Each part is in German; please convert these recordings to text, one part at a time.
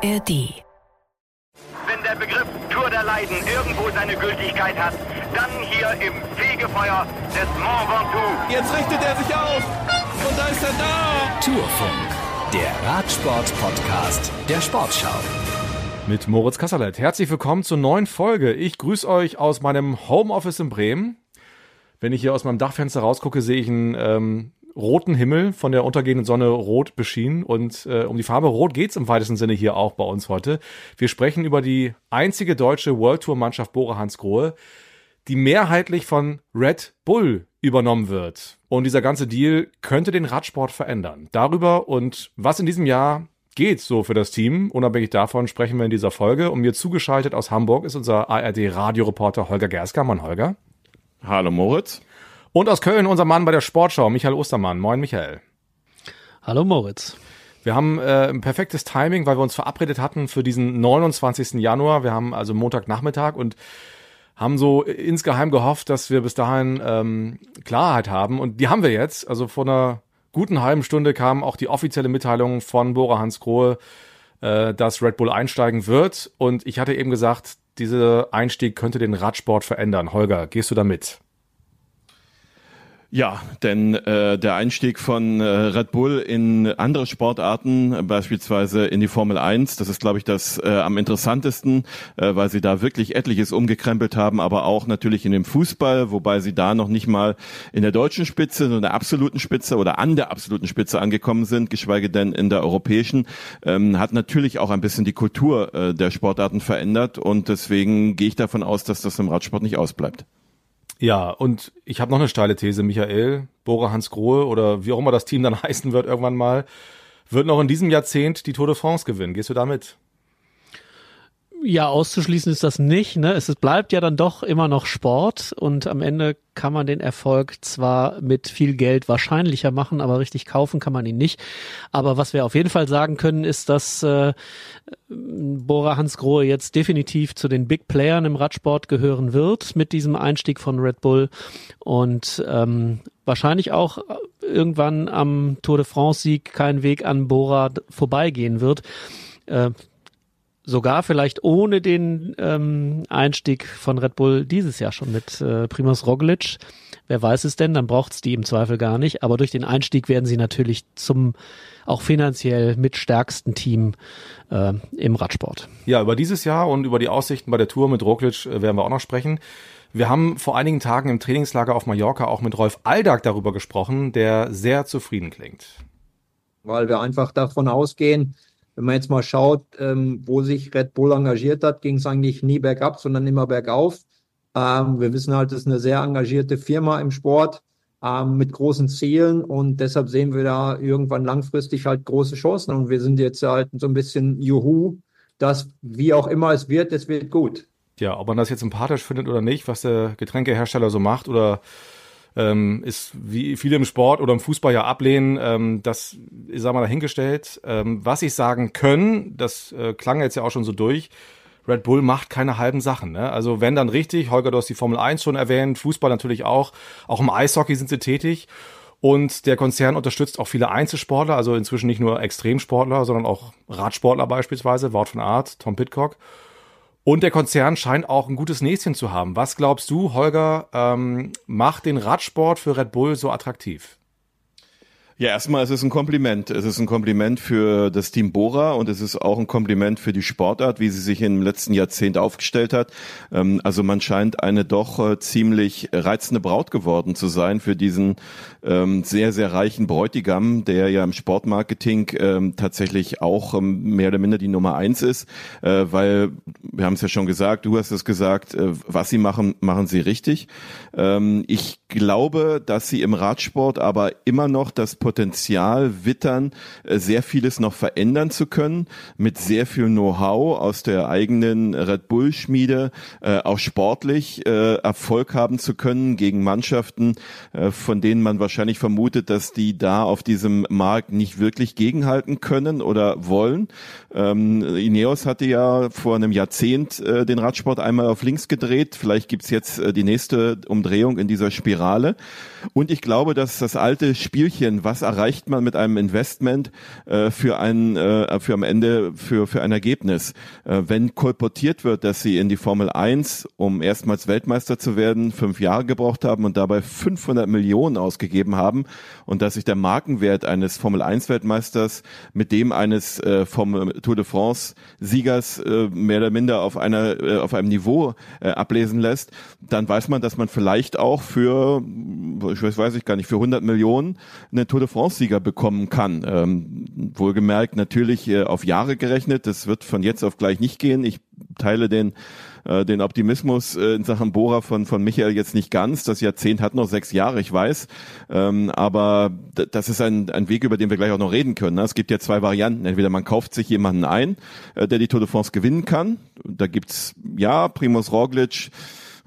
ARD. Wenn der Begriff Tour der Leiden irgendwo seine Gültigkeit hat, dann hier im Fegefeuer des Mont Ventoux. Jetzt richtet er sich auf und da ist er da. Tourfunk, der Radsport-Podcast der Sportschau. Mit Moritz Kasserlet. Herzlich willkommen zur neuen Folge. Ich grüße euch aus meinem Homeoffice in Bremen. Wenn ich hier aus meinem Dachfenster rausgucke, sehe ich einen ähm, roten Himmel von der untergehenden Sonne rot beschienen. Und äh, um die Farbe Rot geht's im weitesten Sinne hier auch bei uns heute. Wir sprechen über die einzige deutsche World Tour Mannschaft Bora Hansgrohe, die mehrheitlich von Red Bull übernommen wird. Und dieser ganze Deal könnte den Radsport verändern. Darüber und was in diesem Jahr geht so für das Team. Unabhängig davon sprechen wir in dieser Folge. Und mir zugeschaltet aus Hamburg ist unser ARD-Radioreporter Holger Gersker. Mann, Holger. Hallo Moritz. Und aus Köln unser Mann bei der Sportschau, Michael Ostermann. Moin, Michael. Hallo Moritz. Wir haben äh, ein perfektes Timing, weil wir uns verabredet hatten für diesen 29. Januar. Wir haben also Montagnachmittag und haben so insgeheim gehofft, dass wir bis dahin ähm, Klarheit haben. Und die haben wir jetzt. Also vor einer guten halben Stunde kam auch die offizielle Mitteilung von Bora Hans Grohe, äh, dass Red Bull einsteigen wird. Und ich hatte eben gesagt, dieser Einstieg könnte den Radsport verändern. Holger, gehst du da mit? Ja, denn äh, der Einstieg von äh, Red Bull in andere Sportarten, beispielsweise in die Formel 1, das ist, glaube ich, das äh, am interessantesten, äh, weil sie da wirklich etliches umgekrempelt haben, aber auch natürlich in dem Fußball, wobei sie da noch nicht mal in der deutschen Spitze, in der absoluten Spitze oder an der absoluten Spitze angekommen sind, geschweige denn in der europäischen, ähm, hat natürlich auch ein bisschen die Kultur äh, der Sportarten verändert und deswegen gehe ich davon aus, dass das im Radsport nicht ausbleibt. Ja, und ich habe noch eine steile These, Michael, Bora Hans Grohe oder wie auch immer das Team dann heißen wird irgendwann mal, wird noch in diesem Jahrzehnt die Tour de France gewinnen. Gehst du damit? Ja, auszuschließen ist das nicht. Ne? Es bleibt ja dann doch immer noch Sport und am Ende kann man den Erfolg zwar mit viel Geld wahrscheinlicher machen, aber richtig kaufen kann man ihn nicht. Aber was wir auf jeden Fall sagen können, ist, dass äh, Bora Hansgrohe jetzt definitiv zu den Big Playern im Radsport gehören wird mit diesem Einstieg von Red Bull und ähm, wahrscheinlich auch irgendwann am Tour de France Sieg kein Weg an Bora vorbeigehen wird. Äh, sogar vielleicht ohne den ähm, Einstieg von Red Bull dieses Jahr schon mit äh, Primoz Roglic. Wer weiß es denn, dann braucht's die im Zweifel gar nicht. Aber durch den Einstieg werden sie natürlich zum auch finanziell mitstärksten Team äh, im Radsport. Ja, über dieses Jahr und über die Aussichten bei der Tour mit Roglic äh, werden wir auch noch sprechen. Wir haben vor einigen Tagen im Trainingslager auf Mallorca auch mit Rolf Aldag darüber gesprochen, der sehr zufrieden klingt. Weil wir einfach davon ausgehen, wenn man jetzt mal schaut, ähm, wo sich Red Bull engagiert hat, ging es eigentlich nie bergab, sondern immer bergauf. Ähm, wir wissen halt, es ist eine sehr engagierte Firma im Sport ähm, mit großen Zielen und deshalb sehen wir da irgendwann langfristig halt große Chancen und wir sind jetzt halt so ein bisschen Juhu, dass wie auch immer es wird, es wird gut. Ja, ob man das jetzt sympathisch findet oder nicht, was der Getränkehersteller so macht oder ähm, ist wie viele im Sport oder im Fußball ja ablehnen, ähm, das ist mal dahingestellt. Ähm, was ich sagen können, das äh, klang jetzt ja auch schon so durch, Red Bull macht keine halben Sachen. Ne? Also wenn dann richtig, Holger, du hast die Formel 1 schon erwähnt, Fußball natürlich auch, auch im Eishockey sind sie tätig. Und der Konzern unterstützt auch viele Einzelsportler, also inzwischen nicht nur Extremsportler, sondern auch Radsportler beispielsweise, Wort von Art, Tom Pitcock. Und der Konzern scheint auch ein gutes Näschen zu haben. Was glaubst du, Holger, ähm, macht den Radsport für Red Bull so attraktiv? Ja, erstmal ist es ein Kompliment. Es ist ein Kompliment für das Team Bora und es ist auch ein Kompliment für die Sportart, wie sie sich im letzten Jahrzehnt aufgestellt hat. Ähm, also man scheint eine doch äh, ziemlich reizende Braut geworden zu sein für diesen ähm, sehr, sehr reichen Bräutigam, der ja im Sportmarketing ähm, tatsächlich auch mehr oder minder die Nummer eins ist, äh, weil wir haben es ja schon gesagt, du hast es gesagt, äh, was sie machen, machen sie richtig. Ich glaube, dass sie im Radsport aber immer noch das Potenzial wittern, äh, sehr vieles noch verändern zu können, mit sehr viel Know-how aus der eigenen Red Bull Schmiede, äh, auch sportlich äh, Erfolg haben zu können gegen Mannschaften, von denen man wahrscheinlich vermutet, dass die da auf diesem Markt nicht wirklich gegenhalten können oder wollen. Ähm, Ineos hatte ja vor einem Jahrzehnt den Radsport einmal auf links gedreht. Vielleicht gibt's jetzt die nächste Umdrehung in dieser Spirale. Und ich glaube, dass das alte Spielchen, was was erreicht man mit einem Investment äh, für ein äh, für am Ende für für ein Ergebnis. Äh, wenn kolportiert wird, dass sie in die Formel 1, um erstmals Weltmeister zu werden, fünf Jahre gebraucht haben und dabei 500 Millionen ausgegeben haben und dass sich der Markenwert eines Formel 1 Weltmeisters mit dem eines äh, vom Tour de France Siegers äh, mehr oder minder auf einer äh, auf einem Niveau äh, ablesen lässt, dann weiß man, dass man vielleicht auch für ich weiß, weiß ich gar nicht für 100 Millionen einen Tour de France Sieger bekommen kann. Ähm, wohlgemerkt natürlich äh, auf Jahre gerechnet. Das wird von jetzt auf gleich nicht gehen. Ich teile den äh, den Optimismus äh, in Sachen Bohrer von, von Michael jetzt nicht ganz. Das Jahrzehnt hat noch sechs Jahre, ich weiß. Ähm, aber das ist ein, ein Weg, über den wir gleich auch noch reden können. Ne? Es gibt ja zwei Varianten. Entweder man kauft sich jemanden ein, äh, der die Tour de France gewinnen kann. Da gibt's, ja, Primus Roglic,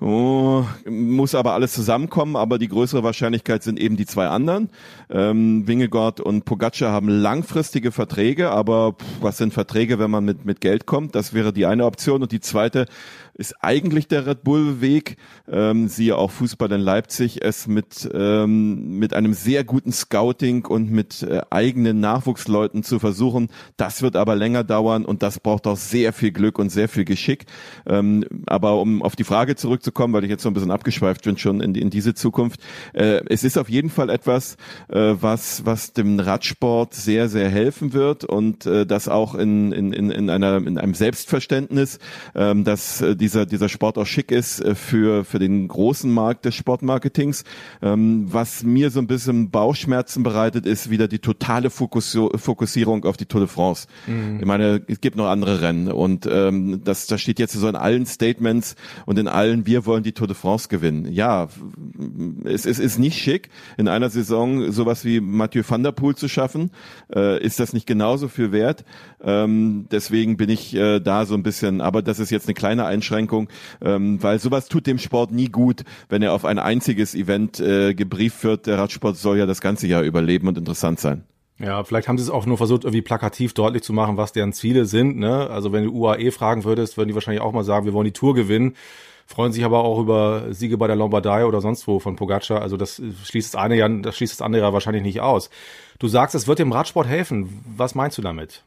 Oh, muss aber alles zusammenkommen, aber die größere Wahrscheinlichkeit sind eben die zwei anderen. Ähm, Wingegord und Pogacar haben langfristige Verträge, aber pff, was sind Verträge, wenn man mit, mit Geld kommt? Das wäre die eine Option. Und die zweite ist eigentlich der Red Bull-Weg, ähm, siehe auch Fußball in Leipzig, es mit, ähm, mit einem sehr guten Scouting und mit äh, eigenen Nachwuchsleuten zu versuchen. Das wird aber länger dauern und das braucht auch sehr viel Glück und sehr viel Geschick. Ähm, aber um auf die Frage zurückzukommen, weil ich jetzt so ein bisschen abgeschweift bin schon in, in diese Zukunft, äh, es ist auf jeden Fall etwas, äh, was, was dem Radsport sehr, sehr helfen wird und äh, das auch in, in, in, einer, in einem Selbstverständnis, ähm, dass äh, dieser, dieser Sport auch schick ist äh, für, für den großen Markt des Sportmarketings. Ähm, was mir so ein bisschen Bauchschmerzen bereitet, ist wieder die totale Fokussierung auf die Tour de France. Mhm. Ich meine, es gibt noch andere Rennen und ähm, das, das steht jetzt so in allen Statements und in allen, wir wollen die Tour de France gewinnen. Ja, es, es ist nicht schick, in einer Saison sowas wie Mathieu van der Poel zu schaffen. Äh, ist das nicht genauso viel wert? Ähm, deswegen bin ich äh, da so ein bisschen, aber das ist jetzt eine kleine Einschränkung, ähm, weil sowas tut dem Sport nie gut, wenn er auf ein einziges Event äh, gebrieft wird. Der Radsport soll ja das ganze Jahr überleben und interessant sein. Ja, vielleicht haben sie es auch nur versucht, irgendwie plakativ deutlich zu machen, was deren Ziele sind. Ne? Also wenn du UAE fragen würdest, würden die wahrscheinlich auch mal sagen, wir wollen die Tour gewinnen freuen sich aber auch über Siege bei der Lombardei oder sonst wo von Pogacar. Also das schließt das eine ja, das schließt das andere ja wahrscheinlich nicht aus. Du sagst, es wird dem Radsport helfen. Was meinst du damit?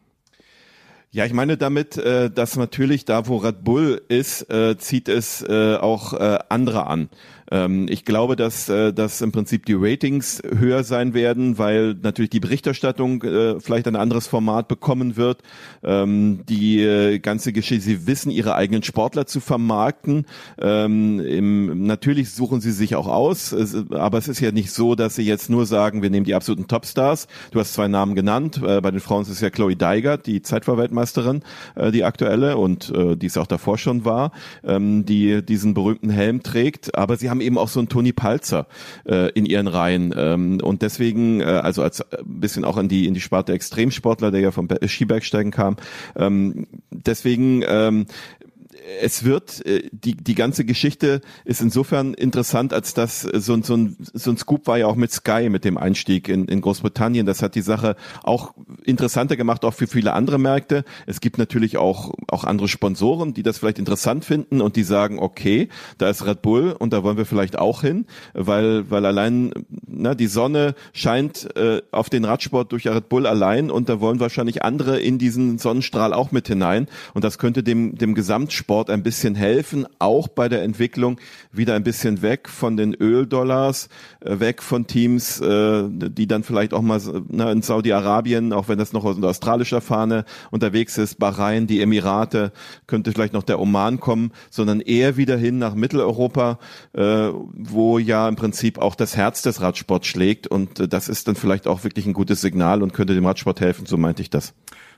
Ja, ich meine damit, äh, dass natürlich da, wo Red Bull ist, äh, zieht es äh, auch andere an. Ähm, ich glaube, dass, äh, dass im Prinzip die Ratings höher sein werden, weil natürlich die Berichterstattung äh, vielleicht ein anderes Format bekommen wird. Ähm, die äh, ganze Geschichte, sie wissen, ihre eigenen Sportler zu vermarkten. Ähm, im, natürlich suchen sie sich auch aus, es, aber es ist ja nicht so, dass sie jetzt nur sagen, wir nehmen die absoluten Topstars. Du hast zwei Namen genannt. Äh, bei den Frauen ist es ja Chloe Deigert, die Zeitfahrweltmeisterin, äh, die aktuelle und äh, die es auch davor schon war, ähm, die diesen berühmten Helm trägt. Aber sie haben eben auch so einen Toni Palzer äh, in ihren Reihen. Ähm, und deswegen, äh, also als äh, bisschen auch in die, in die Sparte Extremsportler, der ja vom Skibergsteigen kam. Ähm, deswegen ähm, es wird, äh, die, die ganze Geschichte ist insofern interessant, als dass so, so, ein, so ein Scoop war ja auch mit Sky, mit dem Einstieg in, in Großbritannien. Das hat die Sache auch interessanter gemacht, auch für viele andere Märkte. Es gibt natürlich auch, auch andere Sponsoren, die das vielleicht interessant finden und die sagen, okay, da ist Red Bull und da wollen wir vielleicht auch hin, weil, weil allein na, die Sonne scheint äh, auf den Radsport durch Red Bull allein und da wollen wahrscheinlich andere in diesen Sonnenstrahl auch mit hinein und das könnte dem, dem Gesamtsport Sport ein bisschen helfen, auch bei der Entwicklung wieder ein bisschen weg von den Öldollars, äh, weg von Teams, äh, die dann vielleicht auch mal in Saudi-Arabien, auch wenn das noch aus australischer Fahne unterwegs ist, Bahrain, die Emirate, könnte vielleicht noch der Oman kommen, sondern eher wieder hin nach Mitteleuropa, äh, wo ja im Prinzip auch das Herz des Radsports schlägt und das ist dann vielleicht auch wirklich ein gutes Signal und könnte dem Radsport helfen, so meinte ich das.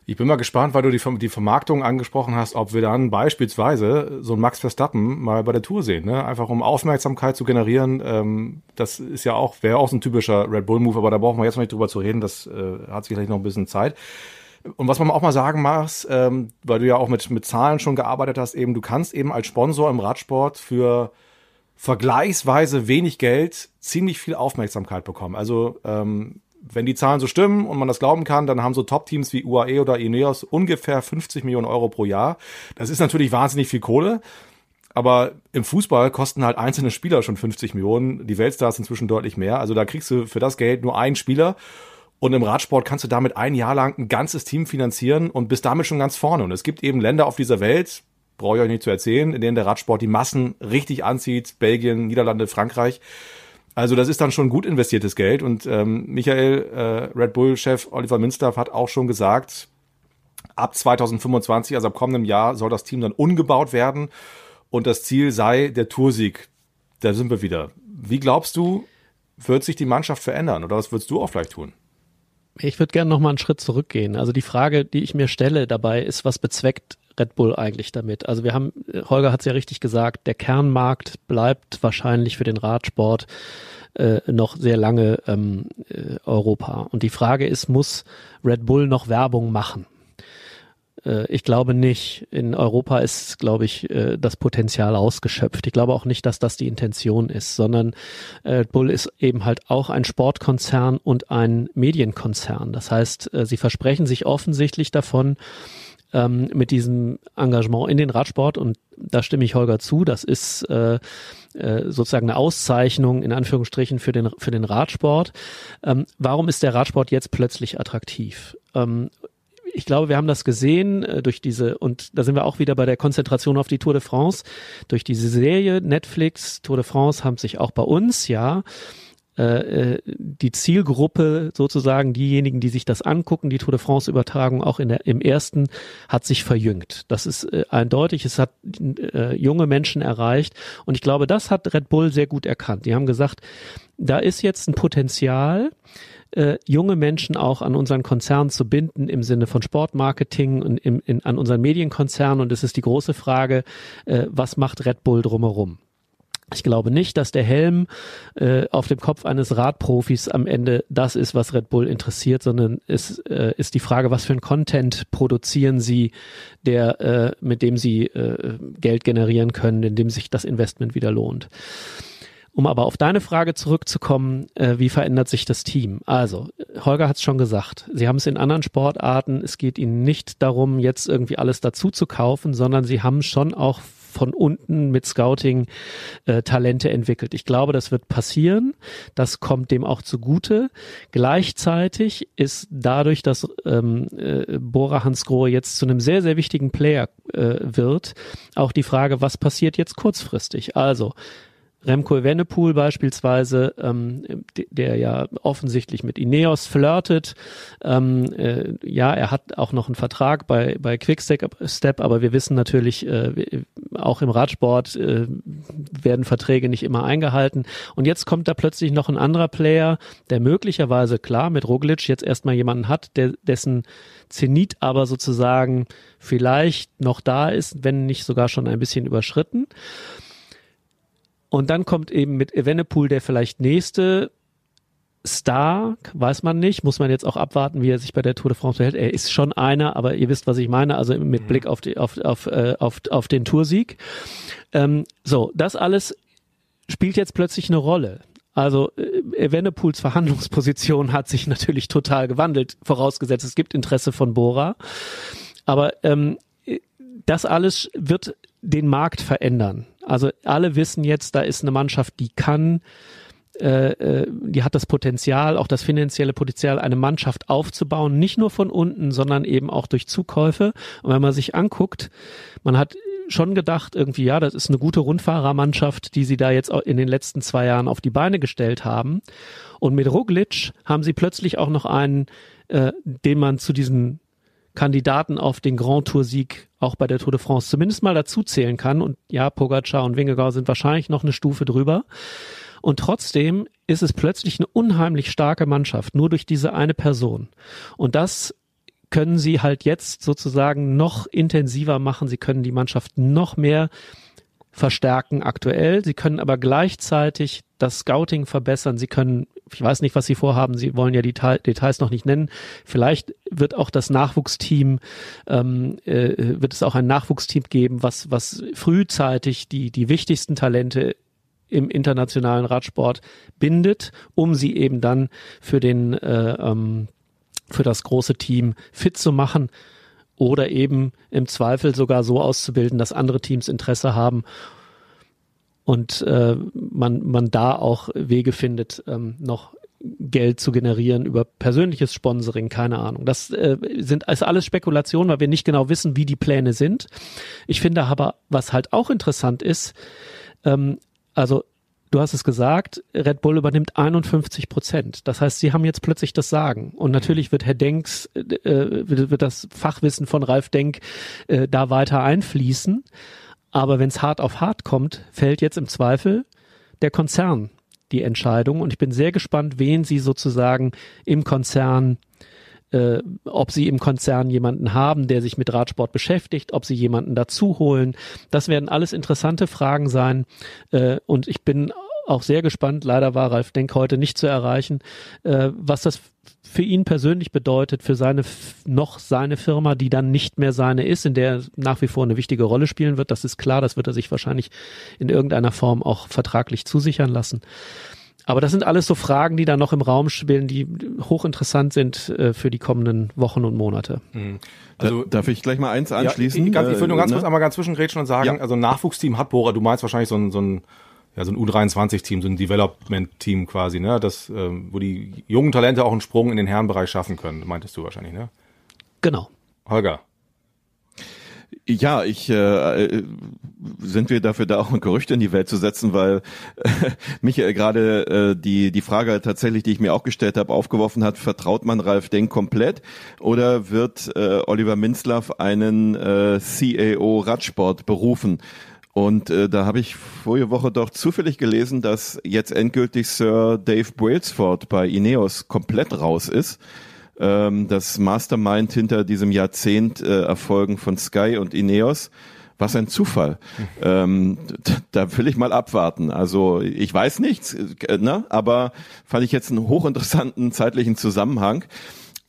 Ich bin mal gespannt, weil du die, die Vermarktung angesprochen hast, ob wir dann beispielsweise so einen Max Verstappen mal bei der Tour sehen, ne? Einfach um Aufmerksamkeit zu generieren. Ähm, das ist ja auch, wäre auch so ein typischer Red Bull Move, aber da brauchen wir jetzt noch nicht drüber zu reden. Das äh, hat sicherlich noch ein bisschen Zeit. Und was man auch mal sagen muss, ähm, weil du ja auch mit, mit Zahlen schon gearbeitet hast, eben, du kannst eben als Sponsor im Radsport für vergleichsweise wenig Geld ziemlich viel Aufmerksamkeit bekommen. Also ähm, wenn die Zahlen so stimmen und man das glauben kann, dann haben so Top-Teams wie UAE oder Ineos ungefähr 50 Millionen Euro pro Jahr. Das ist natürlich wahnsinnig viel Kohle. Aber im Fußball kosten halt einzelne Spieler schon 50 Millionen. Die Weltstars inzwischen deutlich mehr. Also da kriegst du für das Geld nur einen Spieler. Und im Radsport kannst du damit ein Jahr lang ein ganzes Team finanzieren und bist damit schon ganz vorne. Und es gibt eben Länder auf dieser Welt, brauche ich euch nicht zu erzählen, in denen der Radsport die Massen richtig anzieht. Belgien, Niederlande, Frankreich. Also das ist dann schon gut investiertes Geld. Und ähm, Michael, äh, Red Bull-Chef Oliver Minstaff hat auch schon gesagt, ab 2025, also ab kommendem Jahr, soll das Team dann umgebaut werden. Und das Ziel sei der Toursieg. Da sind wir wieder. Wie glaubst du, wird sich die Mannschaft verändern? Oder was würdest du auch vielleicht tun? Ich würde gerne noch mal einen Schritt zurückgehen. Also die Frage, die ich mir stelle dabei, ist, was bezweckt Red Bull eigentlich damit? Also wir haben, Holger hat es ja richtig gesagt, der Kernmarkt bleibt wahrscheinlich für den Radsport äh, noch sehr lange ähm, äh, Europa. Und die Frage ist, muss Red Bull noch Werbung machen? Äh, ich glaube nicht. In Europa ist, glaube ich, äh, das Potenzial ausgeschöpft. Ich glaube auch nicht, dass das die Intention ist, sondern äh, Bull ist eben halt auch ein Sportkonzern und ein Medienkonzern. Das heißt, sie versprechen sich offensichtlich davon, ähm, mit diesem Engagement in den Radsport und da stimme ich Holger zu, das ist äh, sozusagen eine Auszeichnung in Anführungsstrichen für den für den Radsport. Ähm, warum ist der Radsport jetzt plötzlich attraktiv? Ähm, ich glaube, wir haben das gesehen äh, durch diese, und da sind wir auch wieder bei der Konzentration auf die Tour de France, durch diese Serie Netflix, Tour de France haben sich auch bei uns, ja, äh, äh, die Zielgruppe sozusagen, diejenigen, die sich das angucken, die Tour de France Übertragung auch in der, im ersten, hat sich verjüngt. Das ist äh, eindeutig. Es hat äh, junge Menschen erreicht. Und ich glaube, das hat Red Bull sehr gut erkannt. Die haben gesagt, da ist jetzt ein Potenzial, äh, junge Menschen auch an unseren Konzern zu binden im Sinne von Sportmarketing und im, in, an unseren Medienkonzern. Und es ist die große Frage, äh, was macht Red Bull drumherum? Ich glaube nicht, dass der Helm äh, auf dem Kopf eines Radprofis am Ende das ist, was Red Bull interessiert, sondern es äh, ist die Frage, was für ein Content produzieren sie, der äh, mit dem sie äh, Geld generieren können, in dem sich das Investment wieder lohnt. Um aber auf deine Frage zurückzukommen, äh, wie verändert sich das Team? Also, Holger hat es schon gesagt, sie haben es in anderen Sportarten, es geht ihnen nicht darum, jetzt irgendwie alles dazu zu kaufen, sondern sie haben schon auch von unten mit Scouting äh, Talente entwickelt. Ich glaube, das wird passieren. Das kommt dem auch zugute. Gleichzeitig ist dadurch, dass ähm, äh, Bora Hansgrohe jetzt zu einem sehr, sehr wichtigen Player äh, wird, auch die Frage, was passiert jetzt kurzfristig? Also, Remco Evenepoel beispielsweise, ähm, der ja offensichtlich mit Ineos flirtet. Ähm, äh, ja, er hat auch noch einen Vertrag bei, bei Quickstep, aber wir wissen natürlich, äh, auch im Radsport äh, werden Verträge nicht immer eingehalten. Und jetzt kommt da plötzlich noch ein anderer Player, der möglicherweise, klar, mit Roglic jetzt erstmal jemanden hat, der, dessen Zenit aber sozusagen vielleicht noch da ist, wenn nicht sogar schon ein bisschen überschritten. Und dann kommt eben mit Evenepoel der vielleicht nächste Star, weiß man nicht, muss man jetzt auch abwarten, wie er sich bei der Tour de France verhält. Er ist schon einer, aber ihr wisst, was ich meine, also mit mhm. Blick auf, die, auf, auf, äh, auf, auf den Toursieg. Ähm, so, das alles spielt jetzt plötzlich eine Rolle. Also äh, Evenepoels Verhandlungsposition hat sich natürlich total gewandelt, vorausgesetzt es gibt Interesse von Bora. Aber ähm, das alles wird den Markt verändern. Also alle wissen jetzt, da ist eine Mannschaft, die kann, äh, äh, die hat das Potenzial, auch das finanzielle Potenzial, eine Mannschaft aufzubauen, nicht nur von unten, sondern eben auch durch Zukäufe. Und wenn man sich anguckt, man hat schon gedacht, irgendwie, ja, das ist eine gute Rundfahrermannschaft, die sie da jetzt in den letzten zwei Jahren auf die Beine gestellt haben. Und mit Roglic haben sie plötzlich auch noch einen, äh, den man zu diesen Kandidaten auf den Grand Tour Sieg auch bei der Tour de France zumindest mal dazu zählen kann. Und ja, Pogacar und Wingegaard sind wahrscheinlich noch eine Stufe drüber. Und trotzdem ist es plötzlich eine unheimlich starke Mannschaft, nur durch diese eine Person. Und das können sie halt jetzt sozusagen noch intensiver machen. Sie können die Mannschaft noch mehr verstärken aktuell. Sie können aber gleichzeitig das Scouting verbessern. Sie können, ich weiß nicht, was Sie vorhaben. Sie wollen ja die Details noch nicht nennen. Vielleicht wird auch das Nachwuchsteam, ähm, äh, wird es auch ein Nachwuchsteam geben, was, was frühzeitig die, die wichtigsten Talente im internationalen Radsport bindet, um sie eben dann für den, äh, ähm, für das große Team fit zu machen oder eben im Zweifel sogar so auszubilden, dass andere Teams Interesse haben und äh, man, man da auch Wege findet, ähm, noch Geld zu generieren über persönliches Sponsoring, keine Ahnung. Das äh, sind ist alles Spekulationen, weil wir nicht genau wissen, wie die Pläne sind. Ich finde aber, was halt auch interessant ist, ähm, also du hast es gesagt, Red Bull übernimmt 51 Prozent. Das heißt, sie haben jetzt plötzlich das Sagen. Und natürlich wird Herr Denks, äh, wird, wird das Fachwissen von Ralf Denk äh, da weiter einfließen. Aber wenn es hart auf hart kommt, fällt jetzt im Zweifel der Konzern die Entscheidung. Und ich bin sehr gespannt, wen sie sozusagen im Konzern äh, ob sie im Konzern jemanden haben, der sich mit Radsport beschäftigt, ob sie jemanden dazu holen. Das werden alles interessante Fragen sein. Äh, und ich bin auch sehr gespannt, leider war Ralf Denk heute nicht zu erreichen, äh, was das für ihn persönlich bedeutet, für seine noch seine Firma, die dann nicht mehr seine ist, in der er nach wie vor eine wichtige Rolle spielen wird. Das ist klar, das wird er sich wahrscheinlich in irgendeiner Form auch vertraglich zusichern lassen. Aber das sind alles so Fragen, die da noch im Raum spielen, die hochinteressant sind äh, für die kommenden Wochen und Monate. Mhm. Also darf ich gleich mal eins anschließen? Ja, ich, ganz, ich will nur ganz äh, kurz ne? einmal ganz zwischengrätschen und sagen, ja. also ein Nachwuchsteam hat Bora, du meinst wahrscheinlich so ein, so ein ja, so ein U23-Team, so ein Development-Team quasi, ne? Das, ähm, wo die jungen Talente auch einen Sprung in den Herrenbereich schaffen können, meintest du wahrscheinlich, ne? Genau. Holger. Ja, ich äh, äh, sind wir dafür da auch ein Gerücht in die Welt zu setzen, weil äh, Michael gerade äh, die die Frage tatsächlich, die ich mir auch gestellt habe, aufgeworfen hat: Vertraut man Ralf Denk komplett oder wird äh, Oliver Minzlaff einen äh, CAO Radsport berufen? Und äh, da habe ich vorige Woche doch zufällig gelesen, dass jetzt endgültig Sir Dave Brailsford bei Ineos komplett raus ist ähm, das Mastermind hinter diesem Jahrzehnt äh, Erfolgen von Sky und Ineos. Was ein Zufall. ähm, da will ich mal abwarten. Also ich weiß nichts, äh, ne? aber fand ich jetzt einen hochinteressanten zeitlichen Zusammenhang.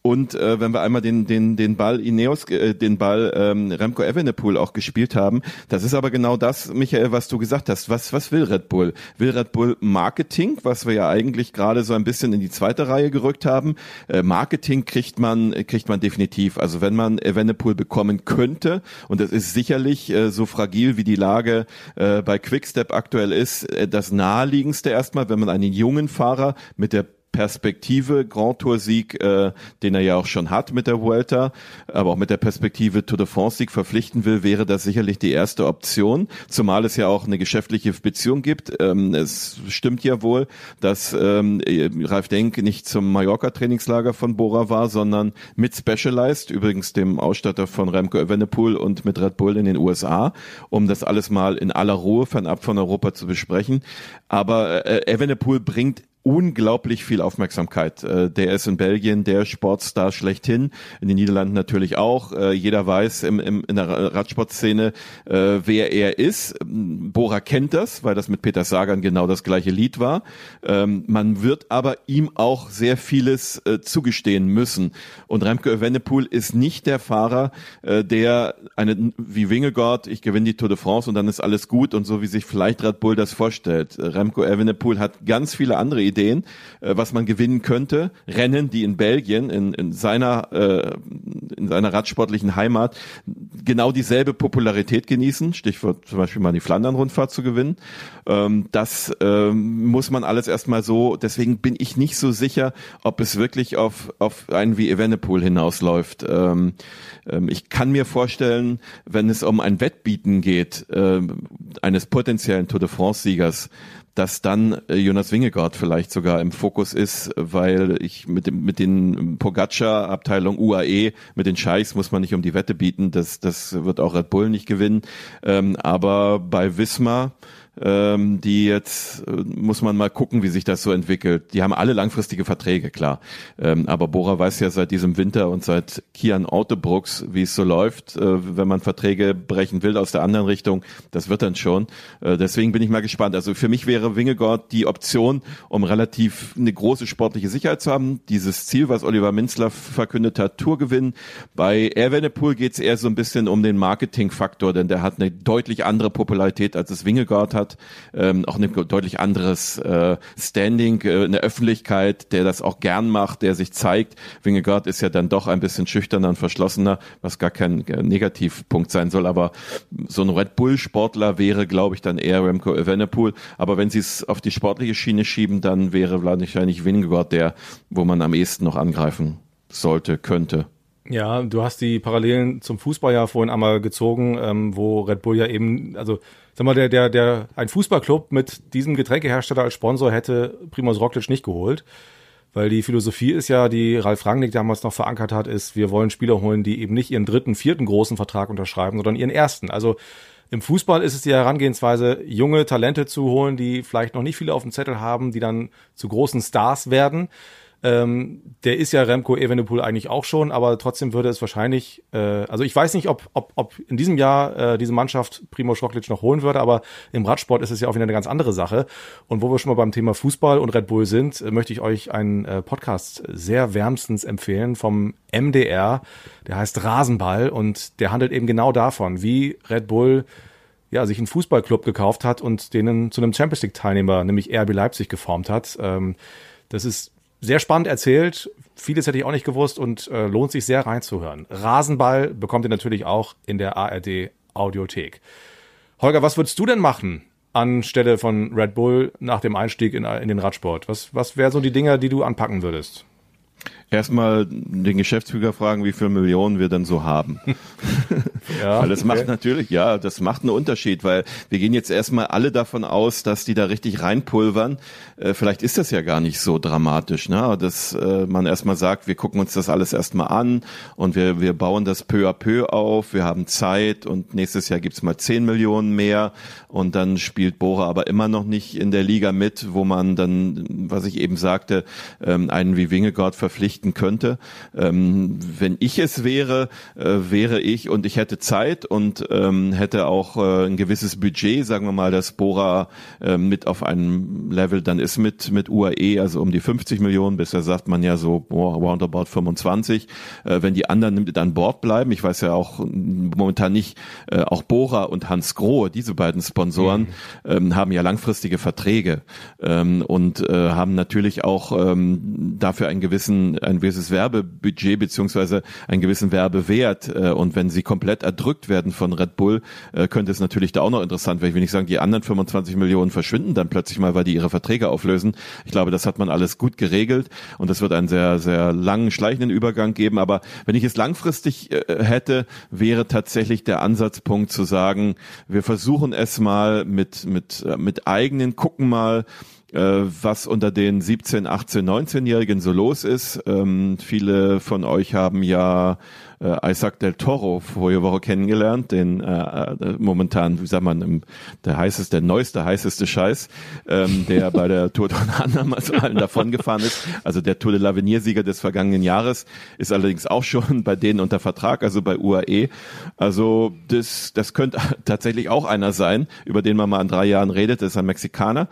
Und äh, wenn wir einmal den den den Ball Ineos, äh, den Ball ähm, Remco Evenepoel auch gespielt haben, das ist aber genau das, Michael, was du gesagt hast. Was was will Red Bull? Will Red Bull Marketing, was wir ja eigentlich gerade so ein bisschen in die zweite Reihe gerückt haben? Äh, Marketing kriegt man kriegt man definitiv. Also wenn man Evenepoel bekommen könnte, und das ist sicherlich äh, so fragil wie die Lage äh, bei Quickstep aktuell ist, äh, das naheliegendste erstmal, wenn man einen jungen Fahrer mit der Perspektive Grand Tour Sieg, äh, den er ja auch schon hat mit der Vuelta, aber auch mit der Perspektive Tour de France Sieg verpflichten will, wäre das sicherlich die erste Option, zumal es ja auch eine geschäftliche Beziehung gibt. Ähm, es stimmt ja wohl, dass ähm, Ralf Denk nicht zum Mallorca Trainingslager von Bora war, sondern mit Specialized, übrigens dem Ausstatter von Remco Evenepoel und mit Red Bull in den USA, um das alles mal in aller Ruhe fernab von Europa zu besprechen. Aber äh, Evenepoel bringt unglaublich viel Aufmerksamkeit. Äh, der ist in Belgien der Sportstar schlechthin, in den Niederlanden natürlich auch. Äh, jeder weiß im, im, in der Radsportszene, äh, wer er ist. Bora kennt das, weil das mit Peter Sagan genau das gleiche Lied war. Ähm, man wird aber ihm auch sehr vieles zugestehen müssen. Und Remco Evenepoel ist nicht der Fahrer, der eine wie Wingegaard, ich gewinne die Tour de France und dann ist alles gut und so wie sich vielleicht Red Bull das vorstellt. Remco Evenepoel hat ganz viele andere Ideen Ideen, äh, was man gewinnen könnte. Rennen, die in Belgien, in, in seiner äh, in seiner radsportlichen Heimat genau dieselbe Popularität genießen. Stichwort zum Beispiel mal die Flandern-Rundfahrt zu gewinnen. Ähm, das ähm, muss man alles erstmal so. Deswegen bin ich nicht so sicher, ob es wirklich auf auf einen wie Evenepoel hinausläuft. Ähm, ähm, ich kann mir vorstellen, wenn es um ein Wettbieten geht äh, eines potenziellen Tour de France-Siegers, dass dann äh, Jonas Wingegaard vielleicht sogar im Fokus ist, weil ich mit dem mit den Pogacar Abteilung UAE mit den Scheichs muss man nicht um die Wette bieten, das das wird auch Red Bull nicht gewinnen, ähm, aber bei Wismar ähm, die jetzt äh, muss man mal gucken, wie sich das so entwickelt. Die haben alle langfristige Verträge, klar. Ähm, aber Bora weiß ja seit diesem Winter und seit Kian Autobrooks, wie es so läuft, äh, wenn man Verträge brechen will aus der anderen Richtung, das wird dann schon. Äh, deswegen bin ich mal gespannt. Also für mich wäre Wingegord die Option, um relativ eine große sportliche Sicherheit zu haben. Dieses Ziel, was Oliver Minzler verkündet hat, Tour gewinnen. Bei Erwenepool geht es eher so ein bisschen um den Marketingfaktor, denn der hat eine deutlich andere Popularität, als es Wingegord hat hat, ähm, auch ein deutlich anderes äh, Standing äh, in der Öffentlichkeit, der das auch gern macht, der sich zeigt. Wingegaard ist ja dann doch ein bisschen schüchterner und verschlossener, was gar kein äh, Negativpunkt sein soll, aber so ein Red Bull-Sportler wäre, glaube ich, dann eher Remco Evenepoel. Aber wenn sie es auf die sportliche Schiene schieben, dann wäre wahrscheinlich Wingegaard der, wo man am ehesten noch angreifen sollte, könnte. Ja, du hast die Parallelen zum Fußball ja vorhin einmal gezogen, ähm, wo Red Bull ja eben, also sag mal, der, der, der, ein Fußballclub mit diesem Getränkehersteller als Sponsor hätte Primoz Roglic nicht geholt. Weil die Philosophie ist ja, die Ralf Rangnick damals noch verankert hat, ist, wir wollen Spieler holen, die eben nicht ihren dritten, vierten großen Vertrag unterschreiben, sondern ihren ersten. Also im Fußball ist es die Herangehensweise, junge Talente zu holen, die vielleicht noch nicht viele auf dem Zettel haben, die dann zu großen Stars werden. Ähm, der ist ja Remco Evenepoel eigentlich auch schon, aber trotzdem würde es wahrscheinlich, äh, also ich weiß nicht, ob, ob, ob in diesem Jahr äh, diese Mannschaft Primo Roglic noch holen würde, aber im Radsport ist es ja auch wieder eine ganz andere Sache. Und wo wir schon mal beim Thema Fußball und Red Bull sind, äh, möchte ich euch einen äh, Podcast sehr wärmstens empfehlen vom MDR, der heißt Rasenball und der handelt eben genau davon, wie Red Bull ja, sich einen Fußballclub gekauft hat und denen zu einem Champions League Teilnehmer, nämlich RB Leipzig, geformt hat. Ähm, das ist sehr spannend erzählt. Vieles hätte ich auch nicht gewusst und äh, lohnt sich sehr reinzuhören. Rasenball bekommt ihr natürlich auch in der ARD Audiothek. Holger, was würdest du denn machen anstelle von Red Bull nach dem Einstieg in, in den Radsport? Was, was wären so die Dinge, die du anpacken würdest? Erstmal den Geschäftsführer fragen, wie viele Millionen wir denn so haben. ja, weil das okay. macht natürlich, ja, das macht einen Unterschied, weil wir gehen jetzt erstmal alle davon aus, dass die da richtig reinpulvern. Äh, vielleicht ist das ja gar nicht so dramatisch, ne? dass äh, man erstmal sagt, wir gucken uns das alles erstmal an und wir, wir bauen das peu à peu auf, wir haben Zeit und nächstes Jahr gibt's mal 10 Millionen mehr und dann spielt Bora aber immer noch nicht in der Liga mit, wo man dann, was ich eben sagte, ähm, einen wie Wingegaard verpflichten könnte. Ähm, wenn ich es wäre, äh, wäre ich und ich hätte Zeit und ähm, hätte auch äh, ein gewisses Budget, sagen wir mal, dass Bora äh, mit auf einem Level dann ist mit mit UAE, also um die 50 Millionen, bisher sagt man ja so oh, roundabout 25. Äh, wenn die anderen mit an Bord bleiben, ich weiß ja auch momentan nicht, äh, auch Bora und Hans Grohe, diese beiden Sponsoren, mhm. ähm, haben ja langfristige Verträge ähm, und äh, haben natürlich auch ähm, dafür einen gewissen ein gewisses Werbebudget beziehungsweise einen gewissen Werbewert. Äh, und wenn sie komplett erdrückt werden von Red Bull, äh, könnte es natürlich da auch noch interessant werden. Ich will nicht sagen, die anderen 25 Millionen verschwinden dann plötzlich mal, weil die ihre Verträge auflösen. Ich glaube, das hat man alles gut geregelt und es wird einen sehr, sehr langen, schleichenden Übergang geben. Aber wenn ich es langfristig äh, hätte, wäre tatsächlich der Ansatzpunkt zu sagen, wir versuchen es mal mit, mit, mit eigenen, gucken mal, äh, was unter den 17, 18, 19-Jährigen so los ist. Ähm, viele von euch haben ja äh, Isaac del Toro vorige Woche kennengelernt, den äh, äh, momentan, wie sagt man, im, der heißeste, der neueste, heißeste Scheiß, ähm, der bei der Tour de damals allen davon gefahren ist. Also der Tour de l'Avenir-Sieger des vergangenen Jahres ist allerdings auch schon bei denen unter Vertrag, also bei UAE. Also das, das könnte tatsächlich auch einer sein, über den man mal in drei Jahren redet, das ist ein Mexikaner.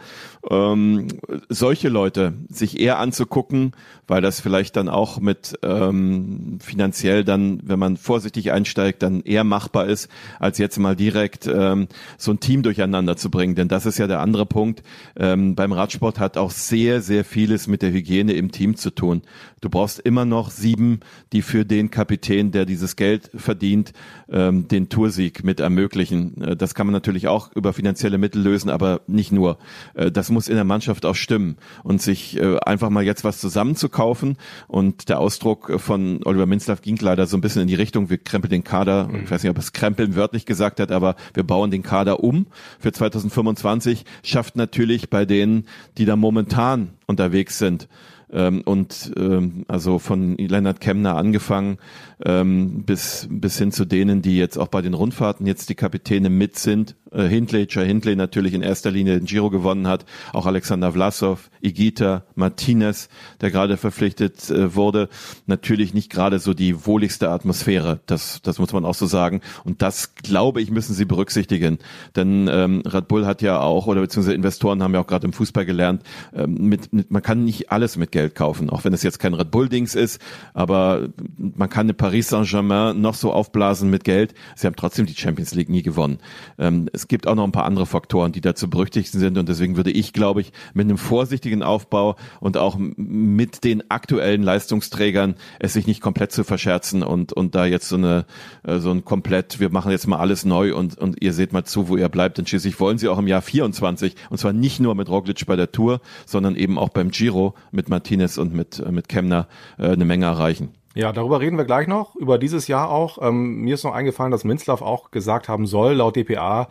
Ähm, solche Leute sich eher anzugucken, weil das vielleicht dann auch mit ähm, finanziell dann, wenn man vorsichtig einsteigt, dann eher machbar ist, als jetzt mal direkt ähm, so ein Team durcheinander zu bringen. Denn das ist ja der andere Punkt. Ähm, beim Radsport hat auch sehr, sehr vieles mit der Hygiene im Team zu tun. Du brauchst immer noch sieben, die für den Kapitän, der dieses Geld verdient, ähm, den Toursieg mit ermöglichen. Äh, das kann man natürlich auch über finanzielle Mittel lösen, aber nicht nur. Äh, das muss in der Mannschaft auch stimmen und sich äh, einfach mal jetzt was zusammenzukaufen. Und der Ausdruck von Oliver Minzlaff ging leider so ein bisschen in die Richtung, wir krempeln den Kader, mhm. ich weiß nicht, ob es krempeln wörtlich gesagt hat, aber wir bauen den Kader um für 2025, schafft natürlich bei denen, die da momentan unterwegs sind, ähm, und ähm, also von Leonard Kemner angefangen ähm, bis bis hin zu denen, die jetzt auch bei den Rundfahrten jetzt die Kapitäne mit sind. Äh, Hindley, Jay Hindley natürlich in erster Linie den Giro gewonnen hat, auch Alexander Vlasov, Igita, Martinez, der gerade verpflichtet äh, wurde. Natürlich nicht gerade so die wohligste Atmosphäre, das das muss man auch so sagen. Und das glaube ich müssen sie berücksichtigen, denn ähm, Red Bull hat ja auch oder beziehungsweise Investoren haben ja auch gerade im Fußball gelernt, ähm, mit, mit man kann nicht alles mit Geld kaufen, auch wenn es jetzt kein Red Bull-Dings ist, aber man kann eine Paris Saint-Germain noch so aufblasen mit Geld. Sie haben trotzdem die Champions League nie gewonnen. Ähm, es gibt auch noch ein paar andere Faktoren, die da zu berücksichtigen sind und deswegen würde ich, glaube ich, mit einem vorsichtigen Aufbau und auch mit den aktuellen Leistungsträgern es sich nicht komplett zu verscherzen und und da jetzt so eine äh, so ein komplett, wir machen jetzt mal alles neu und und ihr seht mal zu, wo ihr bleibt. Denn schließlich wollen sie auch im Jahr 24 und zwar nicht nur mit Roglic bei der Tour, sondern eben auch beim Giro mit Martinez und mit äh, mit Kemner äh, eine Menge erreichen. Ja, darüber reden wir gleich noch, über dieses Jahr auch. Ähm, mir ist noch eingefallen, dass Minzlaff auch gesagt haben soll, laut DPA,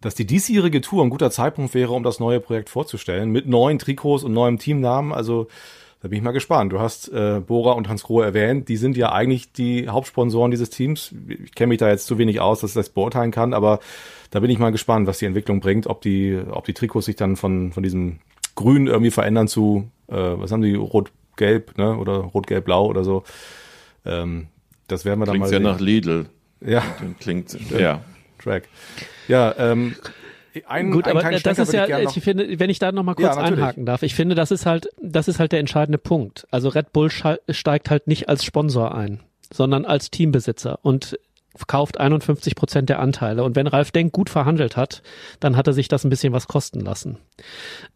dass die diesjährige Tour ein guter Zeitpunkt wäre, um das neue Projekt vorzustellen, mit neuen Trikots und neuem Teamnamen. Also da bin ich mal gespannt. Du hast äh, Bora und Hans Grohe erwähnt, die sind ja eigentlich die Hauptsponsoren dieses Teams. Ich kenne mich da jetzt zu wenig aus, dass ich das beurteilen kann, aber da bin ich mal gespannt, was die Entwicklung bringt, ob die, ob die Trikots sich dann von, von diesem Grün irgendwie verändern zu, äh, was haben die, Rot-Gelb, ne? Oder Rot-Gelb-Blau oder so. Ähm, das werden wir dann Klingt mal. ja sehen. nach Lidl. Ja, Klingt, ja. Track. Ja, ähm, ein, Gut, einen aber das ist ja, ich ich finde, wenn ich da noch mal kurz Ja, einhaken darf, ich finde, das ist halt, das ist halt der entscheidende Punkt. Also Red Bull steigt halt nicht als Sponsor ein, sondern als Teambesitzer und kauft 51 Prozent der Anteile. Und wenn Ralf Denk gut verhandelt hat, dann hat er sich das ein bisschen was kosten lassen.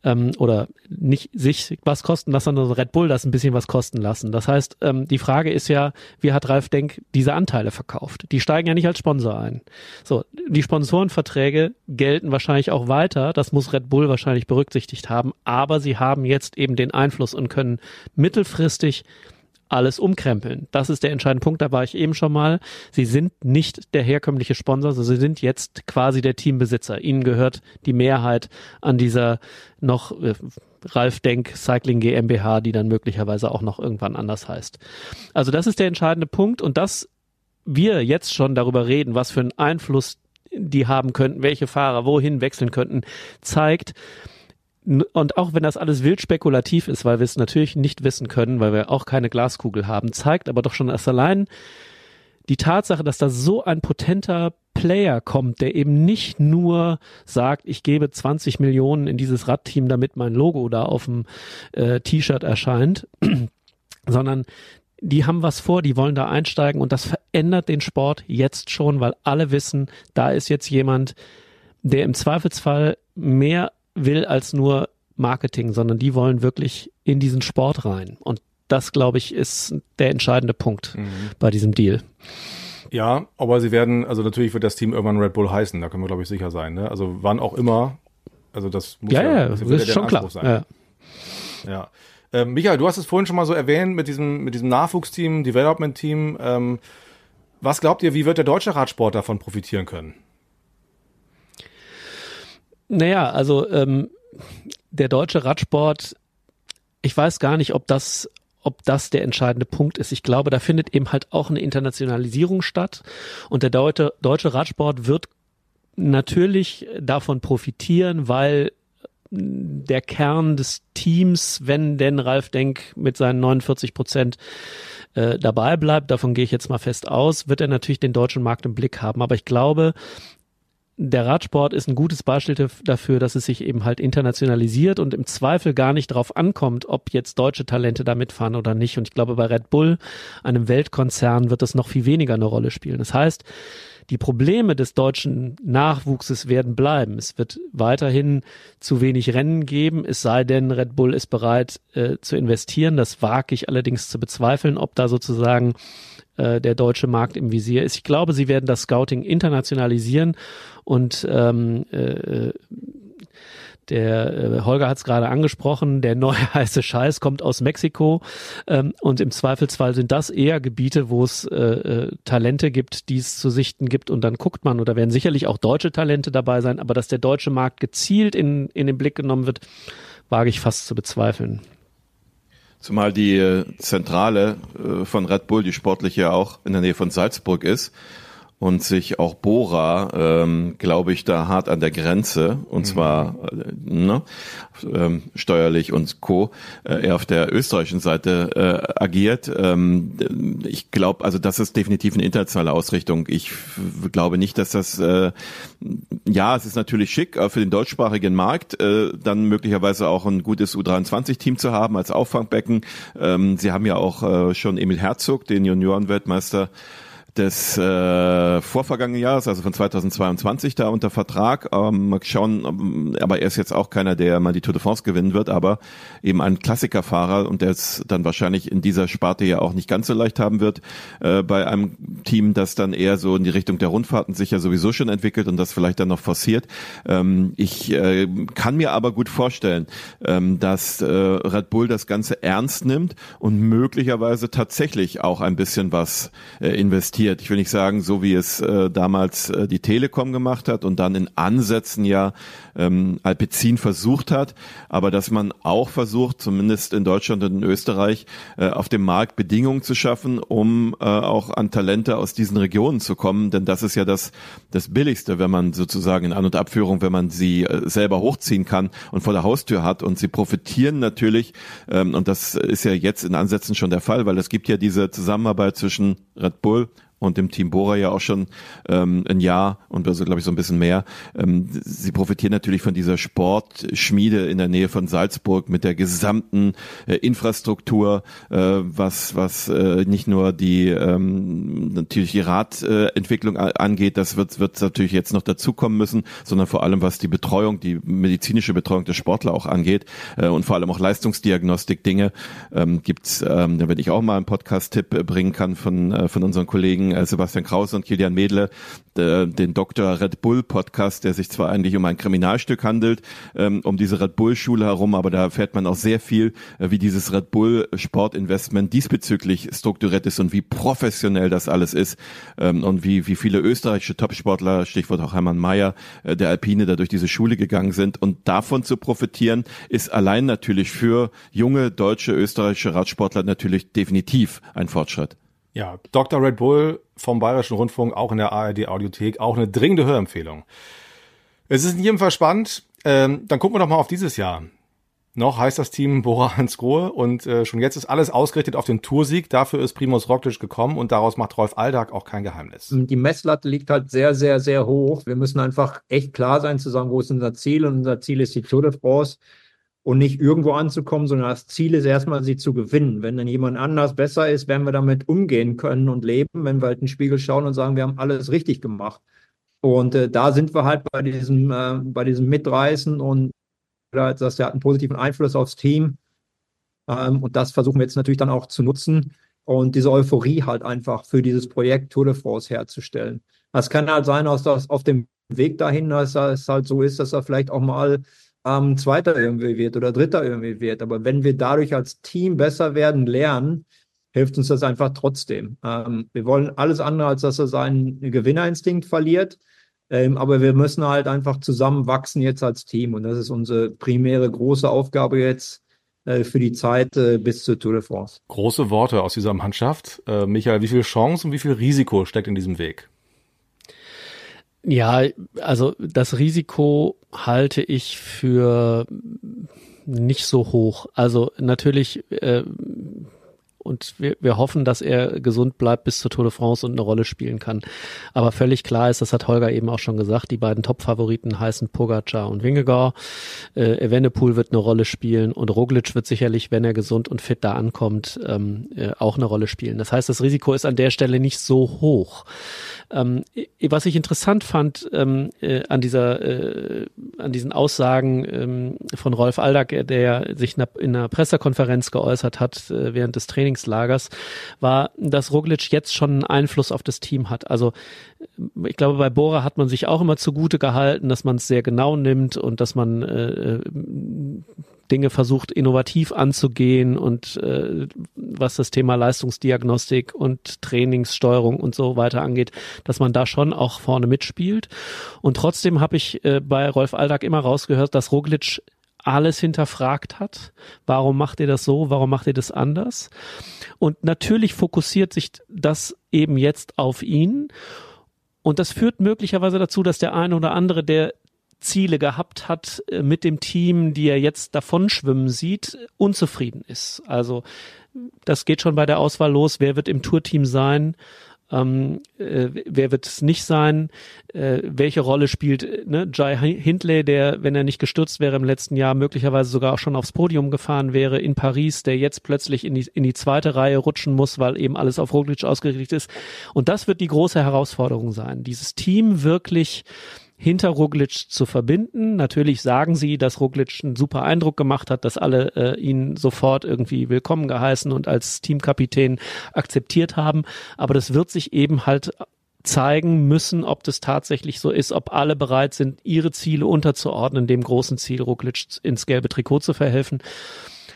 Ähm, oder nicht sich was kosten lassen, sondern Red Bull das ein bisschen was kosten lassen. Das heißt, ähm, die Frage ist ja, wie hat Ralf Denk diese Anteile verkauft? Die steigen ja nicht als Sponsor ein. So, die Sponsorenverträge gelten wahrscheinlich auch weiter. Das muss Red Bull wahrscheinlich berücksichtigt haben. Aber sie haben jetzt eben den Einfluss und können mittelfristig alles umkrempeln. Das ist der entscheidende Punkt. Da war ich eben schon mal. Sie sind nicht der herkömmliche Sponsor, sondern sie sind jetzt quasi der Teambesitzer. Ihnen gehört die Mehrheit an dieser noch äh, Ralf Denk Cycling GmbH, die dann möglicherweise auch noch irgendwann anders heißt. Also das ist der entscheidende Punkt und dass wir jetzt schon darüber reden, was für einen Einfluss die haben könnten, welche Fahrer wohin wechseln könnten, zeigt, und auch wenn das alles wild spekulativ ist, weil wir es natürlich nicht wissen können, weil wir auch keine Glaskugel haben, zeigt aber doch schon erst allein die Tatsache, dass da so ein potenter Player kommt, der eben nicht nur sagt, ich gebe 20 Millionen in dieses Radteam, damit mein Logo da auf dem äh, T-Shirt erscheint, sondern die haben was vor, die wollen da einsteigen und das verändert den Sport jetzt schon, weil alle wissen, da ist jetzt jemand, der im Zweifelsfall mehr will als nur Marketing, sondern die wollen wirklich in diesen Sport rein. Und das, glaube ich, ist der entscheidende Punkt bei diesem Deal. Ja, aber sie werden, also natürlich wird das Team irgendwann Red Bull heißen, da können wir, glaube ich, sicher sein. Ne? Also wann auch immer, also das muss Ja, ja, das das ist ja schon deren klar. Anspruch sein. Ja. Ja. Ähm, Michael, du hast es vorhin schon mal so erwähnt mit diesem, mit diesem Nachwuchsteam, Development-Team. Ähm, was glaubt ihr, wie wird der deutsche Radsport davon profitieren können? Naja, also ähm, der deutsche Radsport, ich weiß gar nicht, ob das, ob das der entscheidende Punkt ist. Ich glaube, da findet eben halt auch eine Internationalisierung statt und der deutsche, deutsche Radsport wird natürlich davon profitieren, weil der Kern des Teams, wenn denn Ralf Denk mit seinen 49 Prozent äh, dabei bleibt, davon gehe ich jetzt mal fest aus, wird er natürlich den deutschen Markt im Blick haben. Aber ich glaube, der Radsport ist ein gutes Beispiel daf- dafür, dass es sich eben halt internationalisiert und im Zweifel gar nicht darauf ankommt, ob jetzt deutsche Talente da mitfahren oder nicht. Und ich glaube, bei Red Bull, einem Weltkonzern, wird das noch viel weniger eine Rolle spielen. Das heißt, die Probleme des deutschen Nachwuchses werden bleiben. Es wird weiterhin zu wenig Rennen geben, es sei denn, Red Bull ist bereit äh, zu investieren. Das wage ich allerdings zu bezweifeln, ob da sozusagen äh, der deutsche Markt im Visier ist. Ich glaube, sie werden das Scouting internationalisieren und ähm, äh, der äh, Holger hat es gerade angesprochen, der neue heiße Scheiß kommt aus Mexiko ähm, und im Zweifelsfall sind das eher Gebiete, wo es äh, äh, Talente gibt, die es zu sichten gibt und dann guckt man, oder werden sicherlich auch deutsche Talente dabei sein, aber dass der deutsche Markt gezielt in, in den Blick genommen wird, wage ich fast zu bezweifeln. Zumal die äh, Zentrale äh, von Red Bull, die sportliche auch in der Nähe von Salzburg ist und sich auch Bora, ähm, glaube ich, da hart an der Grenze und zwar äh, ne, ähm, steuerlich und co. Äh, eher auf der österreichischen Seite äh, agiert. Ähm, ich glaube, also das ist definitiv eine internationale Ausrichtung. Ich glaube nicht, dass das äh, ja, es ist natürlich schick äh, für den deutschsprachigen Markt, äh, dann möglicherweise auch ein gutes U23-Team zu haben als Auffangbecken. Ähm, Sie haben ja auch äh, schon Emil Herzog, den Juniorenweltmeister des äh, vorvergangenen Jahres, also von 2022 da unter Vertrag. Ähm, mal schauen, aber er ist jetzt auch keiner, der mal die Tour de France gewinnen wird, aber eben ein Klassikerfahrer und der es dann wahrscheinlich in dieser Sparte ja auch nicht ganz so leicht haben wird äh, bei einem Team, das dann eher so in die Richtung der Rundfahrten sich ja sowieso schon entwickelt und das vielleicht dann noch forciert. Ähm, ich äh, kann mir aber gut vorstellen, ähm, dass äh, Red Bull das Ganze ernst nimmt und möglicherweise tatsächlich auch ein bisschen was äh, investiert investiert. Ich will nicht sagen, so wie es äh, damals äh, die Telekom gemacht hat und dann in Ansätzen ja ähm, Alpecin versucht hat, aber dass man auch versucht, zumindest in Deutschland und in Österreich, äh, auf dem Markt Bedingungen zu schaffen, um äh, auch an Talente aus diesen Regionen zu kommen, denn das ist ja das, das Billigste, wenn man sozusagen in An- und Abführung, wenn man sie äh, selber hochziehen kann und vor der Haustür hat und sie profitieren natürlich, ähm, und das ist ja jetzt in Ansätzen schon der Fall, weil es gibt ja diese Zusammenarbeit zwischen Red Bull und dem Team Bora ja auch schon ähm, ein Jahr und also glaube ich so ein bisschen mehr. Ähm, sie profitieren natürlich von dieser Sportschmiede in der Nähe von Salzburg mit der gesamten äh, Infrastruktur, äh, was was äh, nicht nur die ähm, natürlich die Radentwicklung äh, angeht, das wird wird natürlich jetzt noch dazukommen müssen, sondern vor allem was die Betreuung, die medizinische Betreuung der Sportler auch angeht äh, und vor allem auch Leistungsdiagnostik Dinge ähm, gibt's, ähm, werde ich auch mal einen Podcast-Tipp äh, bringen kann von äh, von unseren Kollegen äh, Sebastian Krause und Kilian Medle äh, den Dr. Red Bull Podcast, der sich zwar eigentlich um ein Kriminalstück handelt, ähm, um diese Red Bull Schule herum, aber da erfährt man auch sehr viel, äh, wie dieses Red Bull Sportinvestment diesbezüglich strukturiert ist und wie professionell das alles ist ähm, und wie, wie viele österreichische Topsportler, Stichwort auch Hermann Mayer, äh, der Alpine, da durch diese Schule gegangen sind und davon zu profitieren, ist allein natürlich für junge deutsche, österreichische Radsportler natürlich definitiv ein Fortschritt. Ja, Dr. Red Bull vom Bayerischen Rundfunk, auch in der ARD Audiothek, auch eine dringende Hörempfehlung. Es ist in jedem Fall spannend. Ähm, dann gucken wir doch mal auf dieses Jahr. Noch heißt das Team Bora Hansgrohe und äh, schon jetzt ist alles ausgerichtet auf den Toursieg. Dafür ist Primus Roglic gekommen und daraus macht Rolf Aldag auch kein Geheimnis. Die Messlatte liegt halt sehr, sehr, sehr hoch. Wir müssen einfach echt klar sein zu sagen, wo ist unser Ziel und unser Ziel ist die Tour de France und nicht irgendwo anzukommen, sondern das Ziel ist erstmal, sie zu gewinnen. Wenn dann jemand anders besser ist, werden wir damit umgehen können und leben, wenn wir halt in den Spiegel schauen und sagen, wir haben alles richtig gemacht. Und äh, da sind wir halt bei diesem, äh, bei diesem Mitreißen und das hat einen positiven Einfluss aufs Team. Ähm, und das versuchen wir jetzt natürlich dann auch zu nutzen und diese Euphorie halt einfach für dieses Projekt Tour de France herzustellen. Das kann halt sein, dass das auf dem Weg dahin, dass es halt so ist, dass er vielleicht auch mal ähm, Zweiter irgendwie wird oder Dritter irgendwie wird. Aber wenn wir dadurch als Team besser werden, lernen, hilft uns das einfach trotzdem. Ähm, wir wollen alles andere, als dass er seinen Gewinnerinstinkt verliert. Ähm, aber wir müssen halt einfach zusammenwachsen jetzt als Team. Und das ist unsere primäre große Aufgabe jetzt äh, für die Zeit äh, bis zur Tour de France. Große Worte aus dieser Mannschaft. Äh, Michael, wie viel Chance und wie viel Risiko steckt in diesem Weg? Ja, also das Risiko halte ich für nicht so hoch. Also natürlich äh, und wir, wir hoffen, dass er gesund bleibt bis zur Tour de France und eine Rolle spielen kann. Aber völlig klar ist, das hat Holger eben auch schon gesagt, die beiden Top-Favoriten heißen Pogacar und Wingegaard. Äh, Evenepoel wird eine Rolle spielen und Roglic wird sicherlich, wenn er gesund und fit da ankommt, ähm, äh, auch eine Rolle spielen. Das heißt, das Risiko ist an der Stelle nicht so hoch. Ähm, was ich interessant fand ähm, äh, an dieser, äh, an diesen Aussagen ähm, von Rolf Aldag, der sich in einer Pressekonferenz geäußert hat äh, während des Trainingslagers, war, dass Roglic jetzt schon einen Einfluss auf das Team hat. Also ich glaube, bei Bora hat man sich auch immer zugute gehalten, dass man es sehr genau nimmt und dass man äh, äh Dinge versucht, innovativ anzugehen und äh, was das Thema Leistungsdiagnostik und Trainingssteuerung und so weiter angeht, dass man da schon auch vorne mitspielt. Und trotzdem habe ich äh, bei Rolf Aldag immer rausgehört, dass Roglic alles hinterfragt hat. Warum macht ihr das so? Warum macht ihr das anders? Und natürlich fokussiert sich das eben jetzt auf ihn. Und das führt möglicherweise dazu, dass der eine oder andere, der Ziele gehabt hat äh, mit dem Team, die er jetzt davon schwimmen sieht, unzufrieden ist. Also das geht schon bei der Auswahl los, wer wird im Tourteam sein. Ähm, äh, wer wird es nicht sein? Äh, welche Rolle spielt ne, Jai Hindley, der, wenn er nicht gestürzt wäre im letzten Jahr, möglicherweise sogar auch schon aufs Podium gefahren wäre in Paris, der jetzt plötzlich in die, in die zweite Reihe rutschen muss, weil eben alles auf Roglic ausgerichtet ist. Und das wird die große Herausforderung sein, dieses Team wirklich hinter Roglic zu verbinden. Natürlich sagen sie, dass Roglic einen super Eindruck gemacht hat, dass alle äh, ihn sofort irgendwie willkommen geheißen und als Teamkapitän akzeptiert haben. Aber das wird sich eben halt zeigen müssen, ob das tatsächlich so ist, ob alle bereit sind, ihre Ziele unterzuordnen, dem großen Ziel, Roglic ins gelbe Trikot zu verhelfen.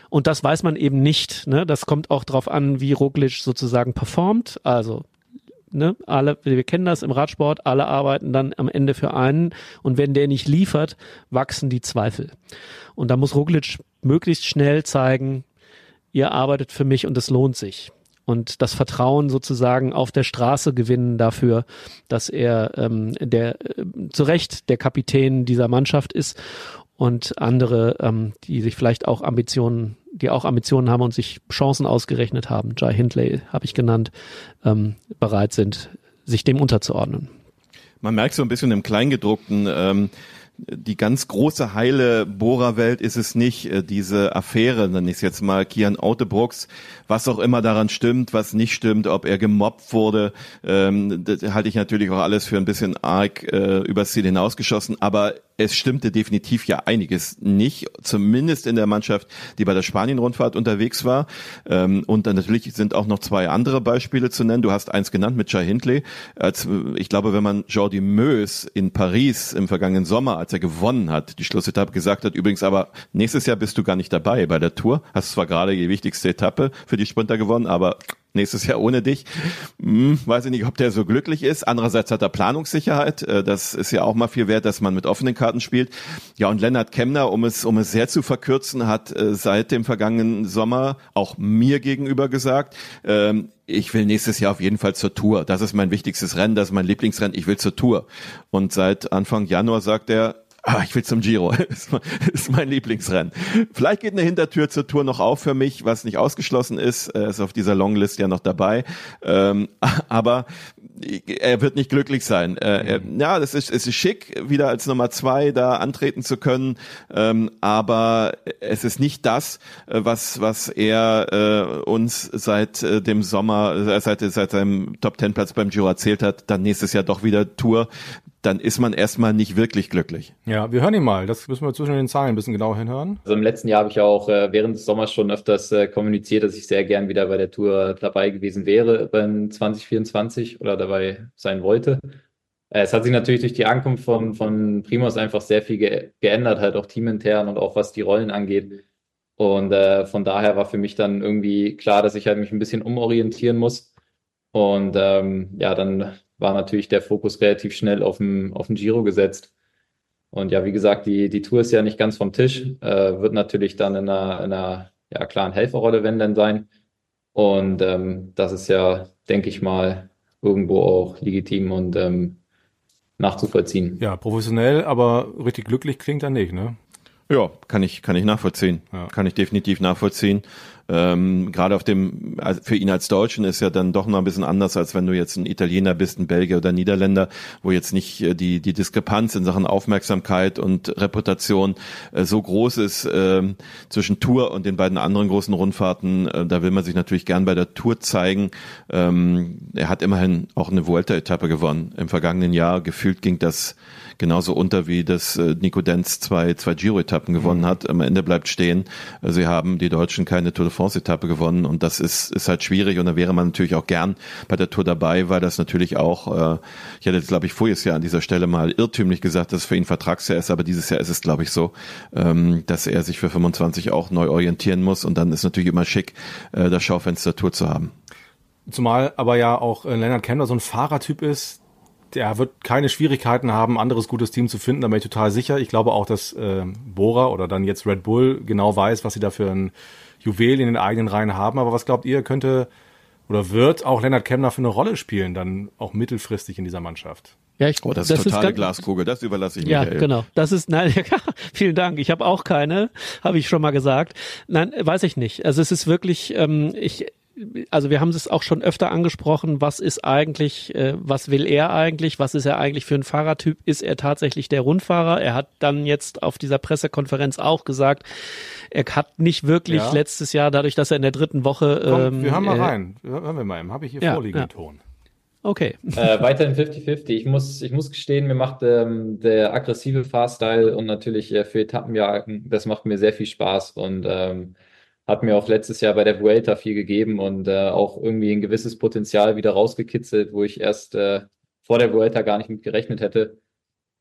Und das weiß man eben nicht. Ne? Das kommt auch darauf an, wie Roglic sozusagen performt. Also ne, alle, wir kennen das im Radsport, alle arbeiten dann am Ende für einen und wenn der nicht liefert, wachsen die Zweifel. Und da muss Roglic möglichst schnell zeigen, ihr arbeitet für mich und es lohnt sich. Und das Vertrauen sozusagen auf der Straße gewinnen dafür, dass er ähm, der äh, zu Recht der Kapitän dieser Mannschaft ist und andere, ähm, die sich vielleicht auch Ambitionen, die auch Ambitionen haben und sich Chancen ausgerechnet haben, Jai Hindley habe ich genannt, ähm, bereit sind, sich dem unterzuordnen. Man merkt so ein bisschen im Kleingedruckten, ähm, die ganz große heile Bohrerwelt ist es nicht, äh, diese Affäre, dann ist jetzt mal Kian Autobrooks, was auch immer daran stimmt, was nicht stimmt, ob er gemobbt wurde, ähm, das halte ich natürlich auch alles für ein bisschen arg äh, übers Ziel hinausgeschossen, aber es stimmte definitiv ja einiges nicht, zumindest in der Mannschaft, die bei der Spanien-Rundfahrt unterwegs war. Ähm, und dann natürlich sind auch noch zwei andere Beispiele zu nennen. Du hast eins genannt mit Jai Hindley. Ich glaube, wenn man Jordi Meus in Paris im vergangenen Sommer, als er gewonnen hat, die Schlussetappe gesagt hat, übrigens aber nächstes Jahr bist du gar nicht dabei bei der Tour. Hast zwar gerade die wichtigste Etappe für die Sprinter gewonnen, aber nächstes Jahr ohne dich. Hm, weiß ich nicht, ob der so glücklich ist. Andererseits hat er Planungssicherheit. Äh, das ist ja auch mal viel wert, dass man mit offenen Karten spielt. Ja, und Lennart Kemner, um es, um es sehr zu verkürzen, hat äh, seit dem vergangenen Sommer auch mir gegenüber gesagt, ähm, ich will nächstes Jahr auf jeden Fall zur Tour. Das ist mein wichtigstes Rennen, das ist mein Lieblingsrennen. Ich will zur Tour. Und seit Anfang Januar sagt er, Ah, ich will zum Giro. Das ist mein Lieblingsrennen. Vielleicht geht eine Hintertür zur Tour noch auf für mich, was nicht ausgeschlossen ist. Er ist auf dieser Longlist ja noch dabei. Ähm, aber er wird nicht glücklich sein. Äh, ja, das ist, es ist schick, wieder als Nummer zwei da antreten zu können. Ähm, aber es ist nicht das, äh, was, was er äh, uns seit dem Sommer, seit, seit seinem Top Ten Platz beim Giro erzählt hat. Dann nächstes Jahr doch wieder Tour dann ist man erstmal nicht wirklich glücklich. Ja, wir hören ihn mal. Das müssen wir zwischen den Zahlen ein bisschen genauer hinhören. Also im letzten Jahr habe ich auch äh, während des Sommers schon öfters äh, kommuniziert, dass ich sehr gern wieder bei der Tour dabei gewesen wäre beim 2024 oder dabei sein wollte. Äh, es hat sich natürlich durch die Ankunft von, von Primus einfach sehr viel ge geändert, halt auch teamintern und auch was die Rollen angeht. Und äh, von daher war für mich dann irgendwie klar, dass ich halt mich ein bisschen umorientieren muss. Und ähm, ja, dann war natürlich der Fokus relativ schnell auf den, auf den Giro gesetzt. Und ja, wie gesagt, die, die Tour ist ja nicht ganz vom Tisch, äh, wird natürlich dann in einer, in einer ja, klaren Helferrolle, wenn denn sein. Und ähm, das ist ja, denke ich mal, irgendwo auch legitim und ähm, nachzuvollziehen. Ja, professionell, aber richtig glücklich klingt er nicht, ne? Ja, kann ich, kann ich nachvollziehen. Ja. Kann ich definitiv nachvollziehen. Ähm, Gerade auf dem, also für ihn als Deutschen ist ja dann doch noch ein bisschen anders, als wenn du jetzt ein Italiener bist, ein Belgier oder Niederländer, wo jetzt nicht äh, die, die Diskrepanz in Sachen Aufmerksamkeit und Reputation äh, so groß ist äh, zwischen Tour und den beiden anderen großen Rundfahrten. Äh, da will man sich natürlich gern bei der Tour zeigen. Ähm, er hat immerhin auch eine Vuelta-Etappe gewonnen. Im vergangenen Jahr gefühlt ging das genauso unter wie das äh, Nico Denz zwei, zwei Giro-Etappen gewonnen mhm. hat. Am Ende bleibt stehen, äh, sie haben die Deutschen keine Tour de France-Etappe gewonnen und das ist, ist halt schwierig und da wäre man natürlich auch gern bei der Tour dabei, weil das natürlich auch, äh, ich hatte jetzt glaube ich voriges Jahr an dieser Stelle mal irrtümlich gesagt, dass es für ihn Vertragsjahr ist, aber dieses Jahr ist es glaube ich so, ähm, dass er sich für 25 auch neu orientieren muss und dann ist natürlich immer schick, äh, das Schaufenster Tour zu haben. Zumal aber ja auch äh, Leonard Kemner so ein Fahrertyp ist, der wird keine Schwierigkeiten haben, ein anderes gutes Team zu finden, da bin ich total sicher. Ich glaube auch, dass äh, Bora oder dann jetzt Red Bull genau weiß, was sie da für ein Juwel in den eigenen Reihen haben. Aber was glaubt ihr, könnte oder wird auch Leonard Kemner für eine Rolle spielen, dann auch mittelfristig in dieser Mannschaft? Ja, ich, oh, das, das ist totale ist Glaskugel, das überlasse ich ja, Michael. Ja, genau. Das ist, nein, vielen Dank. Ich habe auch keine, habe ich schon mal gesagt. Nein, weiß ich nicht. Also es ist wirklich, ähm, ich, also wir haben es auch schon öfter angesprochen, was ist eigentlich, äh, was will er eigentlich, was ist er eigentlich für ein Fahrertyp? Ist er tatsächlich der Rundfahrer? Er hat dann jetzt auf dieser Pressekonferenz auch gesagt, er hat nicht wirklich ja. letztes Jahr, dadurch, dass er in der dritten Woche. Komm, ähm, wir hören mal äh, rein. Hören wir mal, habe ich hier ja, vorliegen ja. Ton. Okay. Äh, weiterhin 50-50. Ich muss, ich muss gestehen, mir macht ähm, der aggressive Fahrstyle und natürlich äh, für Etappenjagen, das macht mir sehr viel Spaß und ähm, hat mir auch letztes Jahr bei der Vuelta viel gegeben und äh, auch irgendwie ein gewisses Potenzial wieder rausgekitzelt, wo ich erst äh, vor der Vuelta gar nicht mit gerechnet hätte.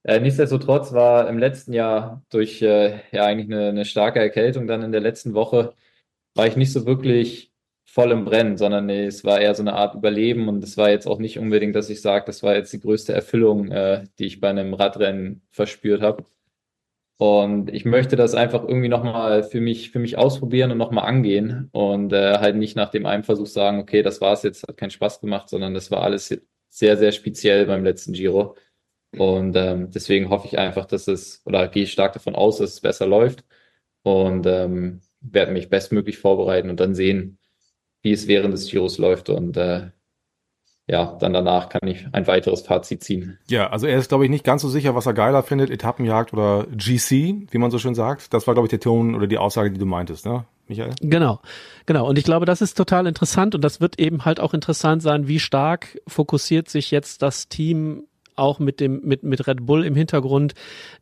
Äh, nichtsdestotrotz war im letzten Jahr durch äh, ja eigentlich eine, eine starke Erkältung dann in der letzten Woche, war ich nicht so wirklich voll im Brennen, sondern nee, es war eher so eine Art Überleben und es war jetzt auch nicht unbedingt, dass ich sage, das war jetzt die größte Erfüllung, äh, die ich bei einem Radrennen verspürt habe. Und ich möchte das einfach irgendwie nochmal für mich, für mich ausprobieren und nochmal angehen und äh, halt nicht nach dem einen Versuch sagen, okay, das war's jetzt, hat keinen Spaß gemacht, sondern das war alles sehr, sehr speziell beim letzten Giro. Und ähm, deswegen hoffe ich einfach, dass es, oder gehe ich stark davon aus, dass es besser läuft und ähm, werde mich bestmöglich vorbereiten und dann sehen, wie es während des Giros läuft. Und äh, ja, dann danach kann ich ein weiteres Fazit ziehen. Ja, also er ist, glaube ich, nicht ganz so sicher, was er geiler findet, Etappenjagd oder GC, wie man so schön sagt. Das war, glaube ich, der Ton oder die Aussage, die du meintest, ne? Michael? Genau, genau. Und ich glaube, das ist total interessant und das wird eben halt auch interessant sein, wie stark fokussiert sich jetzt das Team auch mit dem mit mit Red Bull im Hintergrund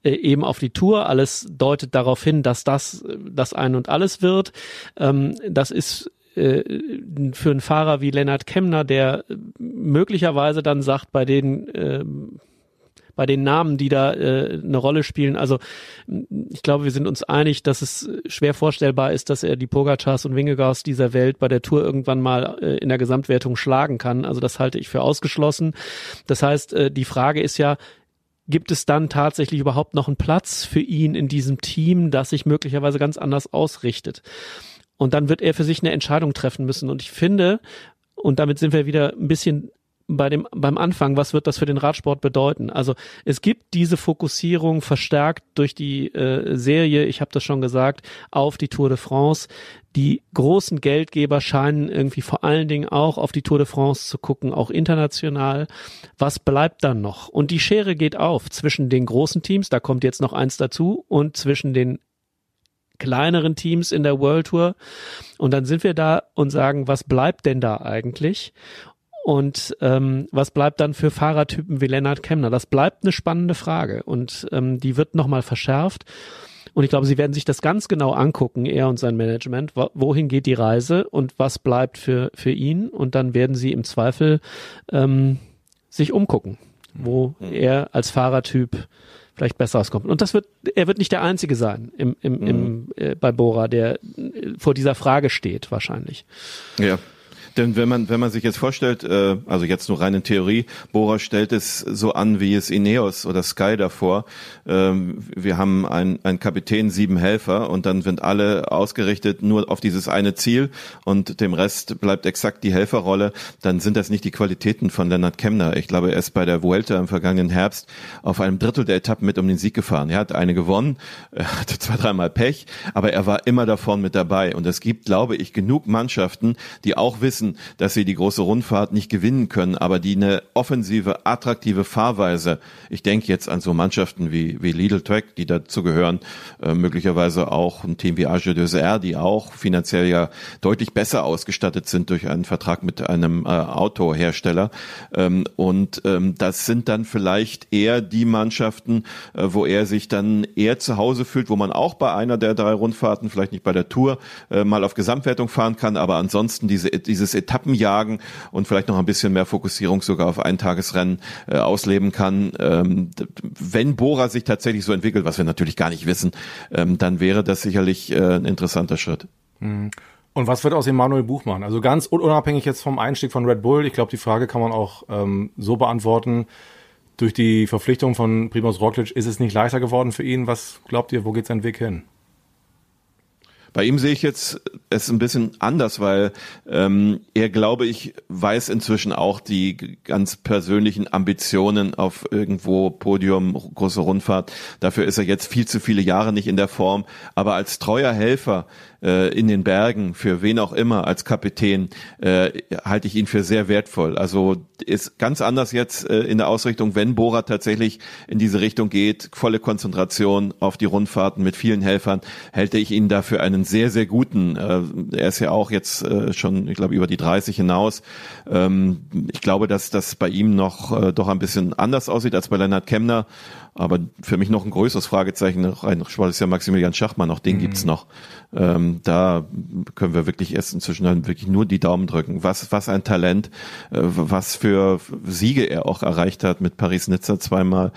äh, eben auf die Tour. Alles deutet darauf hin, dass das äh, das ein und alles wird. Ähm, das ist für einen Fahrer wie Lennart Kemner, der möglicherweise dann sagt, bei den äh, bei den Namen, die da äh, eine Rolle spielen. Also ich glaube, wir sind uns einig, dass es schwer vorstellbar ist, dass er die Pogacars und Wingegaards dieser Welt bei der Tour irgendwann mal äh, in der Gesamtwertung schlagen kann. Also das halte ich für ausgeschlossen. Das heißt, äh, die Frage ist ja, gibt es dann tatsächlich überhaupt noch einen Platz für ihn in diesem Team, das sich möglicherweise ganz anders ausrichtet? Und dann wird er für sich eine Entscheidung treffen müssen. Und ich finde, und damit sind wir wieder ein bisschen bei dem, beim Anfang, was wird das für den Radsport bedeuten? Also es gibt diese Fokussierung verstärkt durch die äh, Serie, ich habe das schon gesagt, auf die Tour de France. Die großen Geldgeber scheinen irgendwie vor allen Dingen auch auf die Tour de France zu gucken, auch international. Was bleibt dann noch? Und die Schere geht auf zwischen den großen Teams, da kommt jetzt noch eins dazu, und zwischen den kleineren Teams in der World Tour. Und dann sind wir da und sagen, was bleibt denn da eigentlich? Und ähm, was bleibt dann für Fahrertypen wie Lennart Kemner? Das bleibt eine spannende Frage und ähm, die wird nochmal verschärft. Und ich glaube, sie werden sich das ganz genau angucken, er und sein Management. Wohin geht die Reise und was bleibt für, für ihn? Und dann werden sie im Zweifel ähm, sich umgucken, wo mhm. er als Fahrertyp vielleicht besser auskommt. Und das wird, er wird nicht der Einzige sein im, im, mhm. im, äh, bei Bora, der äh, vor dieser Frage steht, wahrscheinlich. Ja. Denn wenn man, wenn man sich jetzt vorstellt, äh, also jetzt nur rein in Theorie, Bora stellt es so an, wie es Ineos oder Sky davor. Ähm, wir haben ein, ein Kapitän, sieben Helfer und dann sind alle ausgerichtet nur auf dieses eine Ziel und dem Rest bleibt exakt die Helferrolle. Dann sind das nicht die Qualitäten von Lennart Kemner. Ich glaube, er ist bei der Vuelta im vergangenen Herbst auf einem Drittel der Etappen mit um den Sieg gefahren. Er hat eine gewonnen, er hatte zwei, dreimal Pech, aber er war immer davon mit dabei. Und es gibt, glaube ich, genug Mannschaften, die auch wissen, wissen, dass sie die große Rundfahrt nicht gewinnen können, aber die eine offensive, attraktive Fahrweise, ich denke jetzt an so Mannschaften wie, wie Lidl Track, die dazu gehören, äh, möglicherweise auch ein Team wie Age de Serre, die auch finanziell ja deutlich besser ausgestattet sind durch einen Vertrag mit einem äh, Autohersteller. Ähm, und ähm, das sind dann vielleicht eher die Mannschaften, äh, wo er sich dann eher zu Hause fühlt, wo man auch bei einer der drei Rundfahrten, vielleicht nicht bei der Tour, äh, mal auf Gesamtwertung fahren kann, aber ansonsten diese, dieses dieses Etappenjagen und vielleicht noch ein bisschen mehr Fokussierung sogar auf Eintagesrennen äh, ausleben kann. Ähm, wenn Bora sich tatsächlich so entwickelt, was wir natürlich gar nicht wissen, ähm, dann wäre das sicherlich äh, ein interessanter Schritt. Mhm. Und was wird aus Emanuel Buchmann? Also ganz unabhängig jetzt vom Einstieg von Red Bull, ich glaube, die Frage kann man auch ähm, so beantworten. Durch die Verpflichtung von Primoz Roglic ist es nicht leichter geworden für ihn. Was glaubt ihr, wo geht sein Weg hin? Bei ihm sehe ich jetzt es ein bisschen anders, weil ähm, er, glaube ich, weiß inzwischen auch die ganz persönlichen Ambitionen auf irgendwo Podium, große Rundfahrt. Dafür ist er jetzt viel zu viele Jahre nicht in der Form. Aber als treuer Helfer äh, in den Bergen, für wen auch immer, als Kapitän, äh, halte ich ihn für sehr wertvoll. Also ist ganz anders jetzt äh, in der Ausrichtung, wenn Bora tatsächlich in diese Richtung geht, volle Konzentration auf die Rundfahrten mit vielen Helfern, hält ich ihn dafür einen sehr, sehr guten. Äh, er ist ja auch jetzt äh, schon, ich glaube, über die 30 hinaus. Ähm, ich glaube, dass das bei ihm noch äh, doch ein bisschen anders aussieht als bei Leonard Kemner. Aber für mich noch ein größeres Fragezeichen rein Sport ist ja Maximilian Schachmann, auch den mhm. gibt's noch. Ähm, da können wir wirklich erst inzwischen dann wirklich nur die Daumen drücken. Was, was ein Talent, äh, was für Siege er auch erreicht hat mit Paris-Nizza zweimal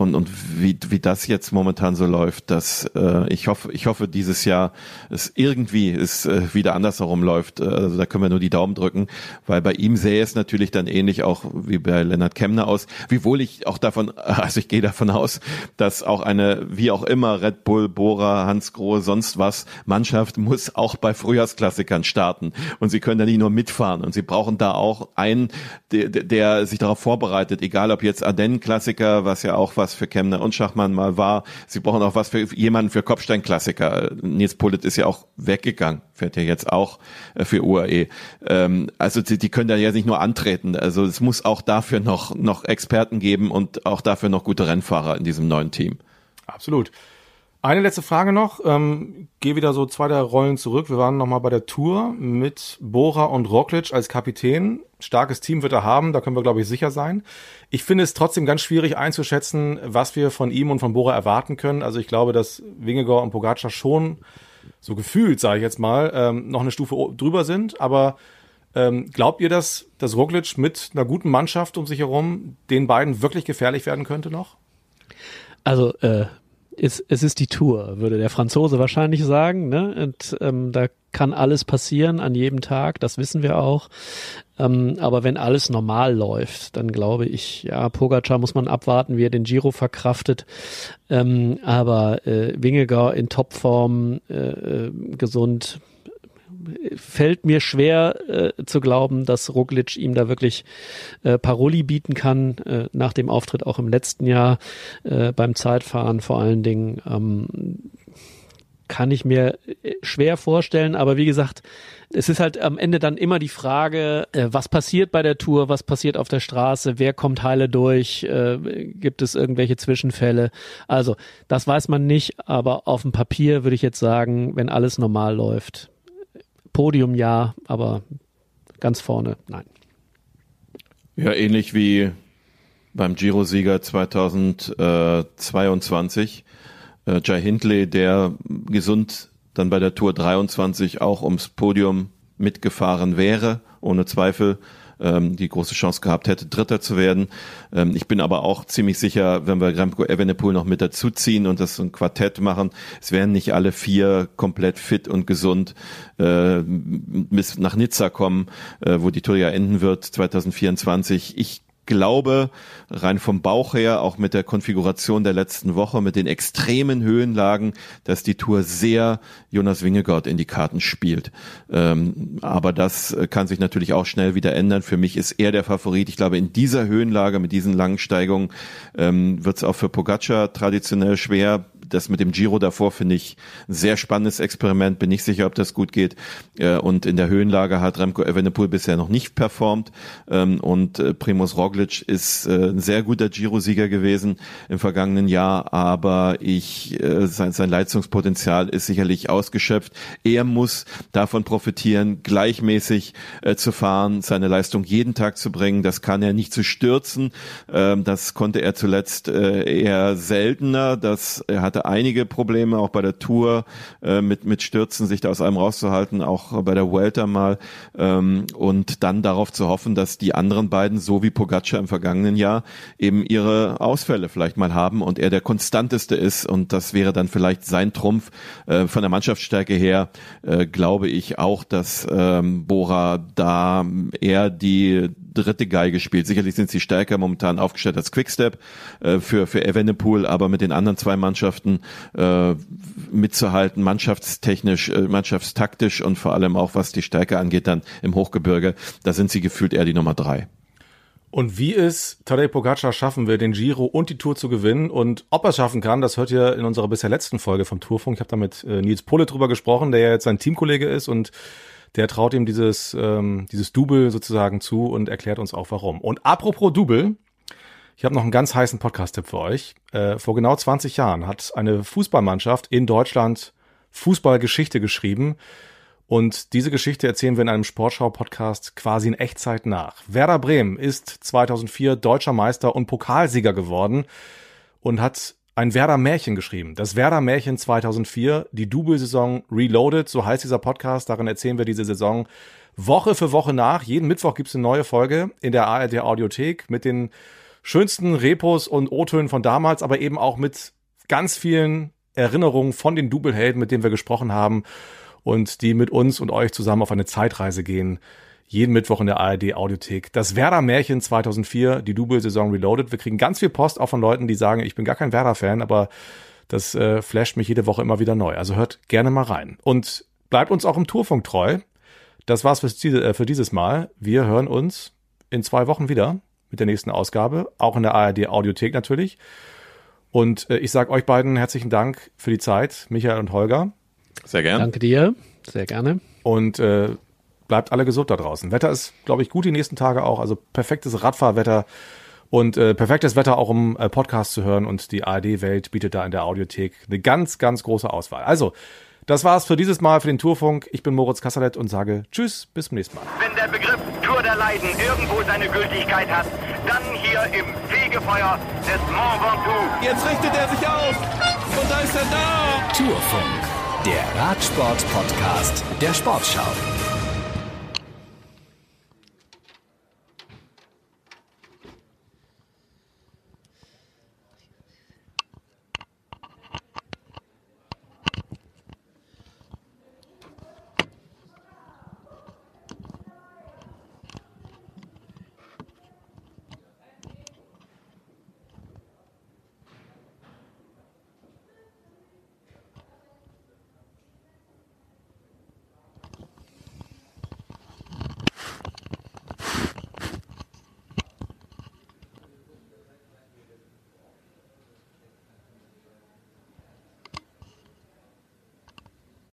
und, und wie, wie das jetzt momentan so läuft, dass äh, ich hoffe, ich hoffe dieses Jahr es irgendwie es äh, wieder andersherum läuft. Äh, also da können wir nur die Daumen drücken, weil bei ihm sähe es natürlich dann ähnlich auch wie bei Lennart Kemner aus, wiewohl ich auch davon, also ich gehe davon aus, dass auch eine, wie auch immer, Red Bull, Bora, Hans Grohe, sonst was, Mannschaft muss auch bei Frühjahrsklassikern starten. Und sie können da nicht nur mitfahren. Und sie brauchen da auch einen, der, der sich darauf vorbereitet, egal ob jetzt Ardennen-Klassiker, was ja auch was was für Kemner und Schachmann mal war. Sie brauchen auch was für jemanden für Kopfsteinklassiker. Nils Pullet ist ja auch weggegangen, fährt ja jetzt auch äh, für UAE. Ähm, also die, die können da ja nicht nur antreten. Also es muss auch dafür noch, noch Experten geben und auch dafür noch gute Rennfahrer in diesem neuen Team. Absolut. Eine letzte Frage noch. Ähm, Gehe wieder so zwei, drei Rollen zurück. Wir waren nochmal bei der Tour mit Bora und Roglic als Kapitän. Starkes Team wird er haben, da können wir, glaube ich, sicher sein. Ich finde es trotzdem ganz schwierig einzuschätzen, was wir von ihm und von Bora erwarten können. Also ich glaube, dass Wingegor und Pogacar schon so gefühlt, sage ich jetzt mal, ähm, noch eine Stufe drüber sind. Aber ähm, glaubt ihr, dass, dass Roglic mit einer guten Mannschaft um sich herum den beiden wirklich gefährlich werden könnte noch? Also äh, es, es ist die Tour, würde der Franzose wahrscheinlich sagen. Ne? Und ähm, da kann alles passieren an jedem Tag, das wissen wir auch. Ähm, aber wenn alles normal läuft, dann glaube ich, ja, Pogacar muss man abwarten, wie er den Giro verkraftet. Ähm, aber äh, Wingegar in Topform, äh, äh gesund, fällt mir schwer äh, zu glauben, dass Roglic ihm da wirklich äh, Paroli bieten kann, äh, nach dem Auftritt auch im letzten Jahr äh, beim Zeitfahren vor allen Dingen. Ähm, kann ich mir äh, schwer vorstellen, aber wie gesagt, es ist halt am Ende dann immer die Frage, äh, was passiert bei der Tour, was passiert auf der Straße, wer kommt heile durch, äh, gibt es irgendwelche Zwischenfälle. Also, das weiß man nicht, aber auf dem Papier würde ich jetzt sagen, wenn alles normal läuft, Podium ja, aber ganz vorne nein. Ja, ähnlich wie beim Giro-Sieger 2022. Äh, Jai Hindley, der gesund dann bei der Tour 23 auch ums Podium mitgefahren wäre, ohne Zweifel ähm, die große Chance gehabt hätte, Dritter zu werden. Ähm, ich bin aber auch ziemlich sicher, wenn wir Remco Evenepoel noch mit dazuziehen und das ein Quartett machen, es werden nicht alle vier komplett fit und gesund äh, bis nach Nizza kommen, äh, wo die Tour ja enden wird 2024. Ich glaube, rein vom Bauch her, auch mit der Konfiguration der letzten Woche, mit den extremen Höhenlagen, dass die Tour sehr Jonas Wingegaard in die Karten spielt. Ähm, aber das kann sich natürlich auch schnell wieder ändern. Für mich ist er der Favorit. Ich glaube, in dieser Höhenlage, mit diesen langen Steigungen, ähm, wird es auch für Pogacar traditionell schwer das mit dem Giro davor finde ich ein sehr spannendes Experiment. Bin nicht sicher, ob das gut geht. Äh, und in der Höhenlage hat Remco Evenepoel bisher noch nicht performt. Ähm, und äh, Primus Roglic ist äh, ein sehr guter Giro-Sieger gewesen im vergangenen Jahr. Aber ich, sein, sein Leistungspotenzial ist sicherlich ausgeschöpft. Er muss davon profitieren, gleichmäßig zu fahren, seine Leistung jeden Tag zu bringen. Das kann er nicht zu stürzen. Ähm, das konnte er zuletzt eher seltener. Das, er hatte hatte einige Probleme, auch bei der Tour äh, mit, mit Stürzen, sich da aus einem rauszuhalten, auch bei der Vuelta mal. Ähm, und dann darauf zu hoffen, dass die anderen beiden, so wie Pogacar im vergangenen Jahr, eben ihre Ausfälle vielleicht mal haben und er der konstanteste ist. Und das wäre dann vielleicht sein Trumpf. Äh, von der Mannschaftsstärke her äh, glaube ich auch, dass ähm, Bora da eher die dritte Geige spielt. Sicherlich sind sie stärker momentan aufgestellt als Quickstep äh, für, für Evenepoel, aber mit den anderen zwei Mannschaften äh, mitzuhalten, mannschaftstechnisch, äh, mannschaftstaktisch und vor allem auch was die Stärke angeht dann im Hochgebirge, da sind sie gefühlt eher die Nummer drei. Und wie es Tadej Pogacar schaffen will, den Giro und die Tour zu gewinnen und ob er es schaffen kann, das hört ihr in unserer bisher letzten Folge vom Tourfunk. Ich habe da mit äh, Nils Pohle drüber gesprochen, der ja jetzt sein Teamkollege ist und der traut ihm dieses, ähm, dieses Double sozusagen zu und erklärt uns auch warum. Und apropos Double, ich habe noch einen ganz heißen Podcast-Tipp für euch. Äh, vor genau 20 Jahren hat eine Fußballmannschaft in Deutschland Fußballgeschichte geschrieben. Und diese Geschichte erzählen wir in einem Sportschau-Podcast quasi in Echtzeit nach. Werder Bremen ist 2004 deutscher Meister und Pokalsieger geworden und hat ein Werder Märchen geschrieben. Das Werder Märchen 2004, die Double-Saison Reloaded, so heißt dieser Podcast. Darin erzählen wir diese Saison Woche für Woche nach. Jeden Mittwoch gibt es eine neue Folge in der ARD Audiothek mit den schönsten Repos und O-Tönen von damals, aber eben auch mit ganz vielen Erinnerungen von den Double-Helden, mit denen wir gesprochen haben und die mit uns und euch zusammen auf eine Zeitreise gehen. Jeden Mittwoch in der ARD Audiothek. Das Werder Märchen 2004, die Double-Saison Reloaded. Wir kriegen ganz viel Post auch von Leuten, die sagen, ich bin gar kein Werder-Fan, aber das äh, flasht mich jede Woche immer wieder neu. Also hört gerne mal rein. Und bleibt uns auch im Tourfunk treu. Das war's für, äh, für dieses Mal. Wir hören uns in zwei Wochen wieder mit der nächsten Ausgabe. Auch in der ARD Audiothek natürlich. Und äh, ich sage euch beiden herzlichen Dank für die Zeit, Michael und Holger. Sehr gerne. Danke dir. Sehr gerne. Und äh, bleibt alle gesund da draußen. Wetter ist, glaube ich, gut die nächsten Tage auch. Also perfektes Radfahrwetter und äh, perfektes Wetter auch, um äh, Podcast zu hören. Und die ARD-Welt bietet da in der Audiothek eine ganz, ganz große Auswahl. Also, das war's für dieses Mal für den Tourfunk. Ich bin Moritz Kassalet und sage Tschüss, bis zum nächsten Mal. Wenn der Begriff Tour der Leiden irgendwo seine Gültigkeit hat, dann hier im Fegefeuer des Mont Ventoux. Jetzt richtet er sich auf. Und da ist er da. Tourfunk, der Radsport-Podcast der Sportschau.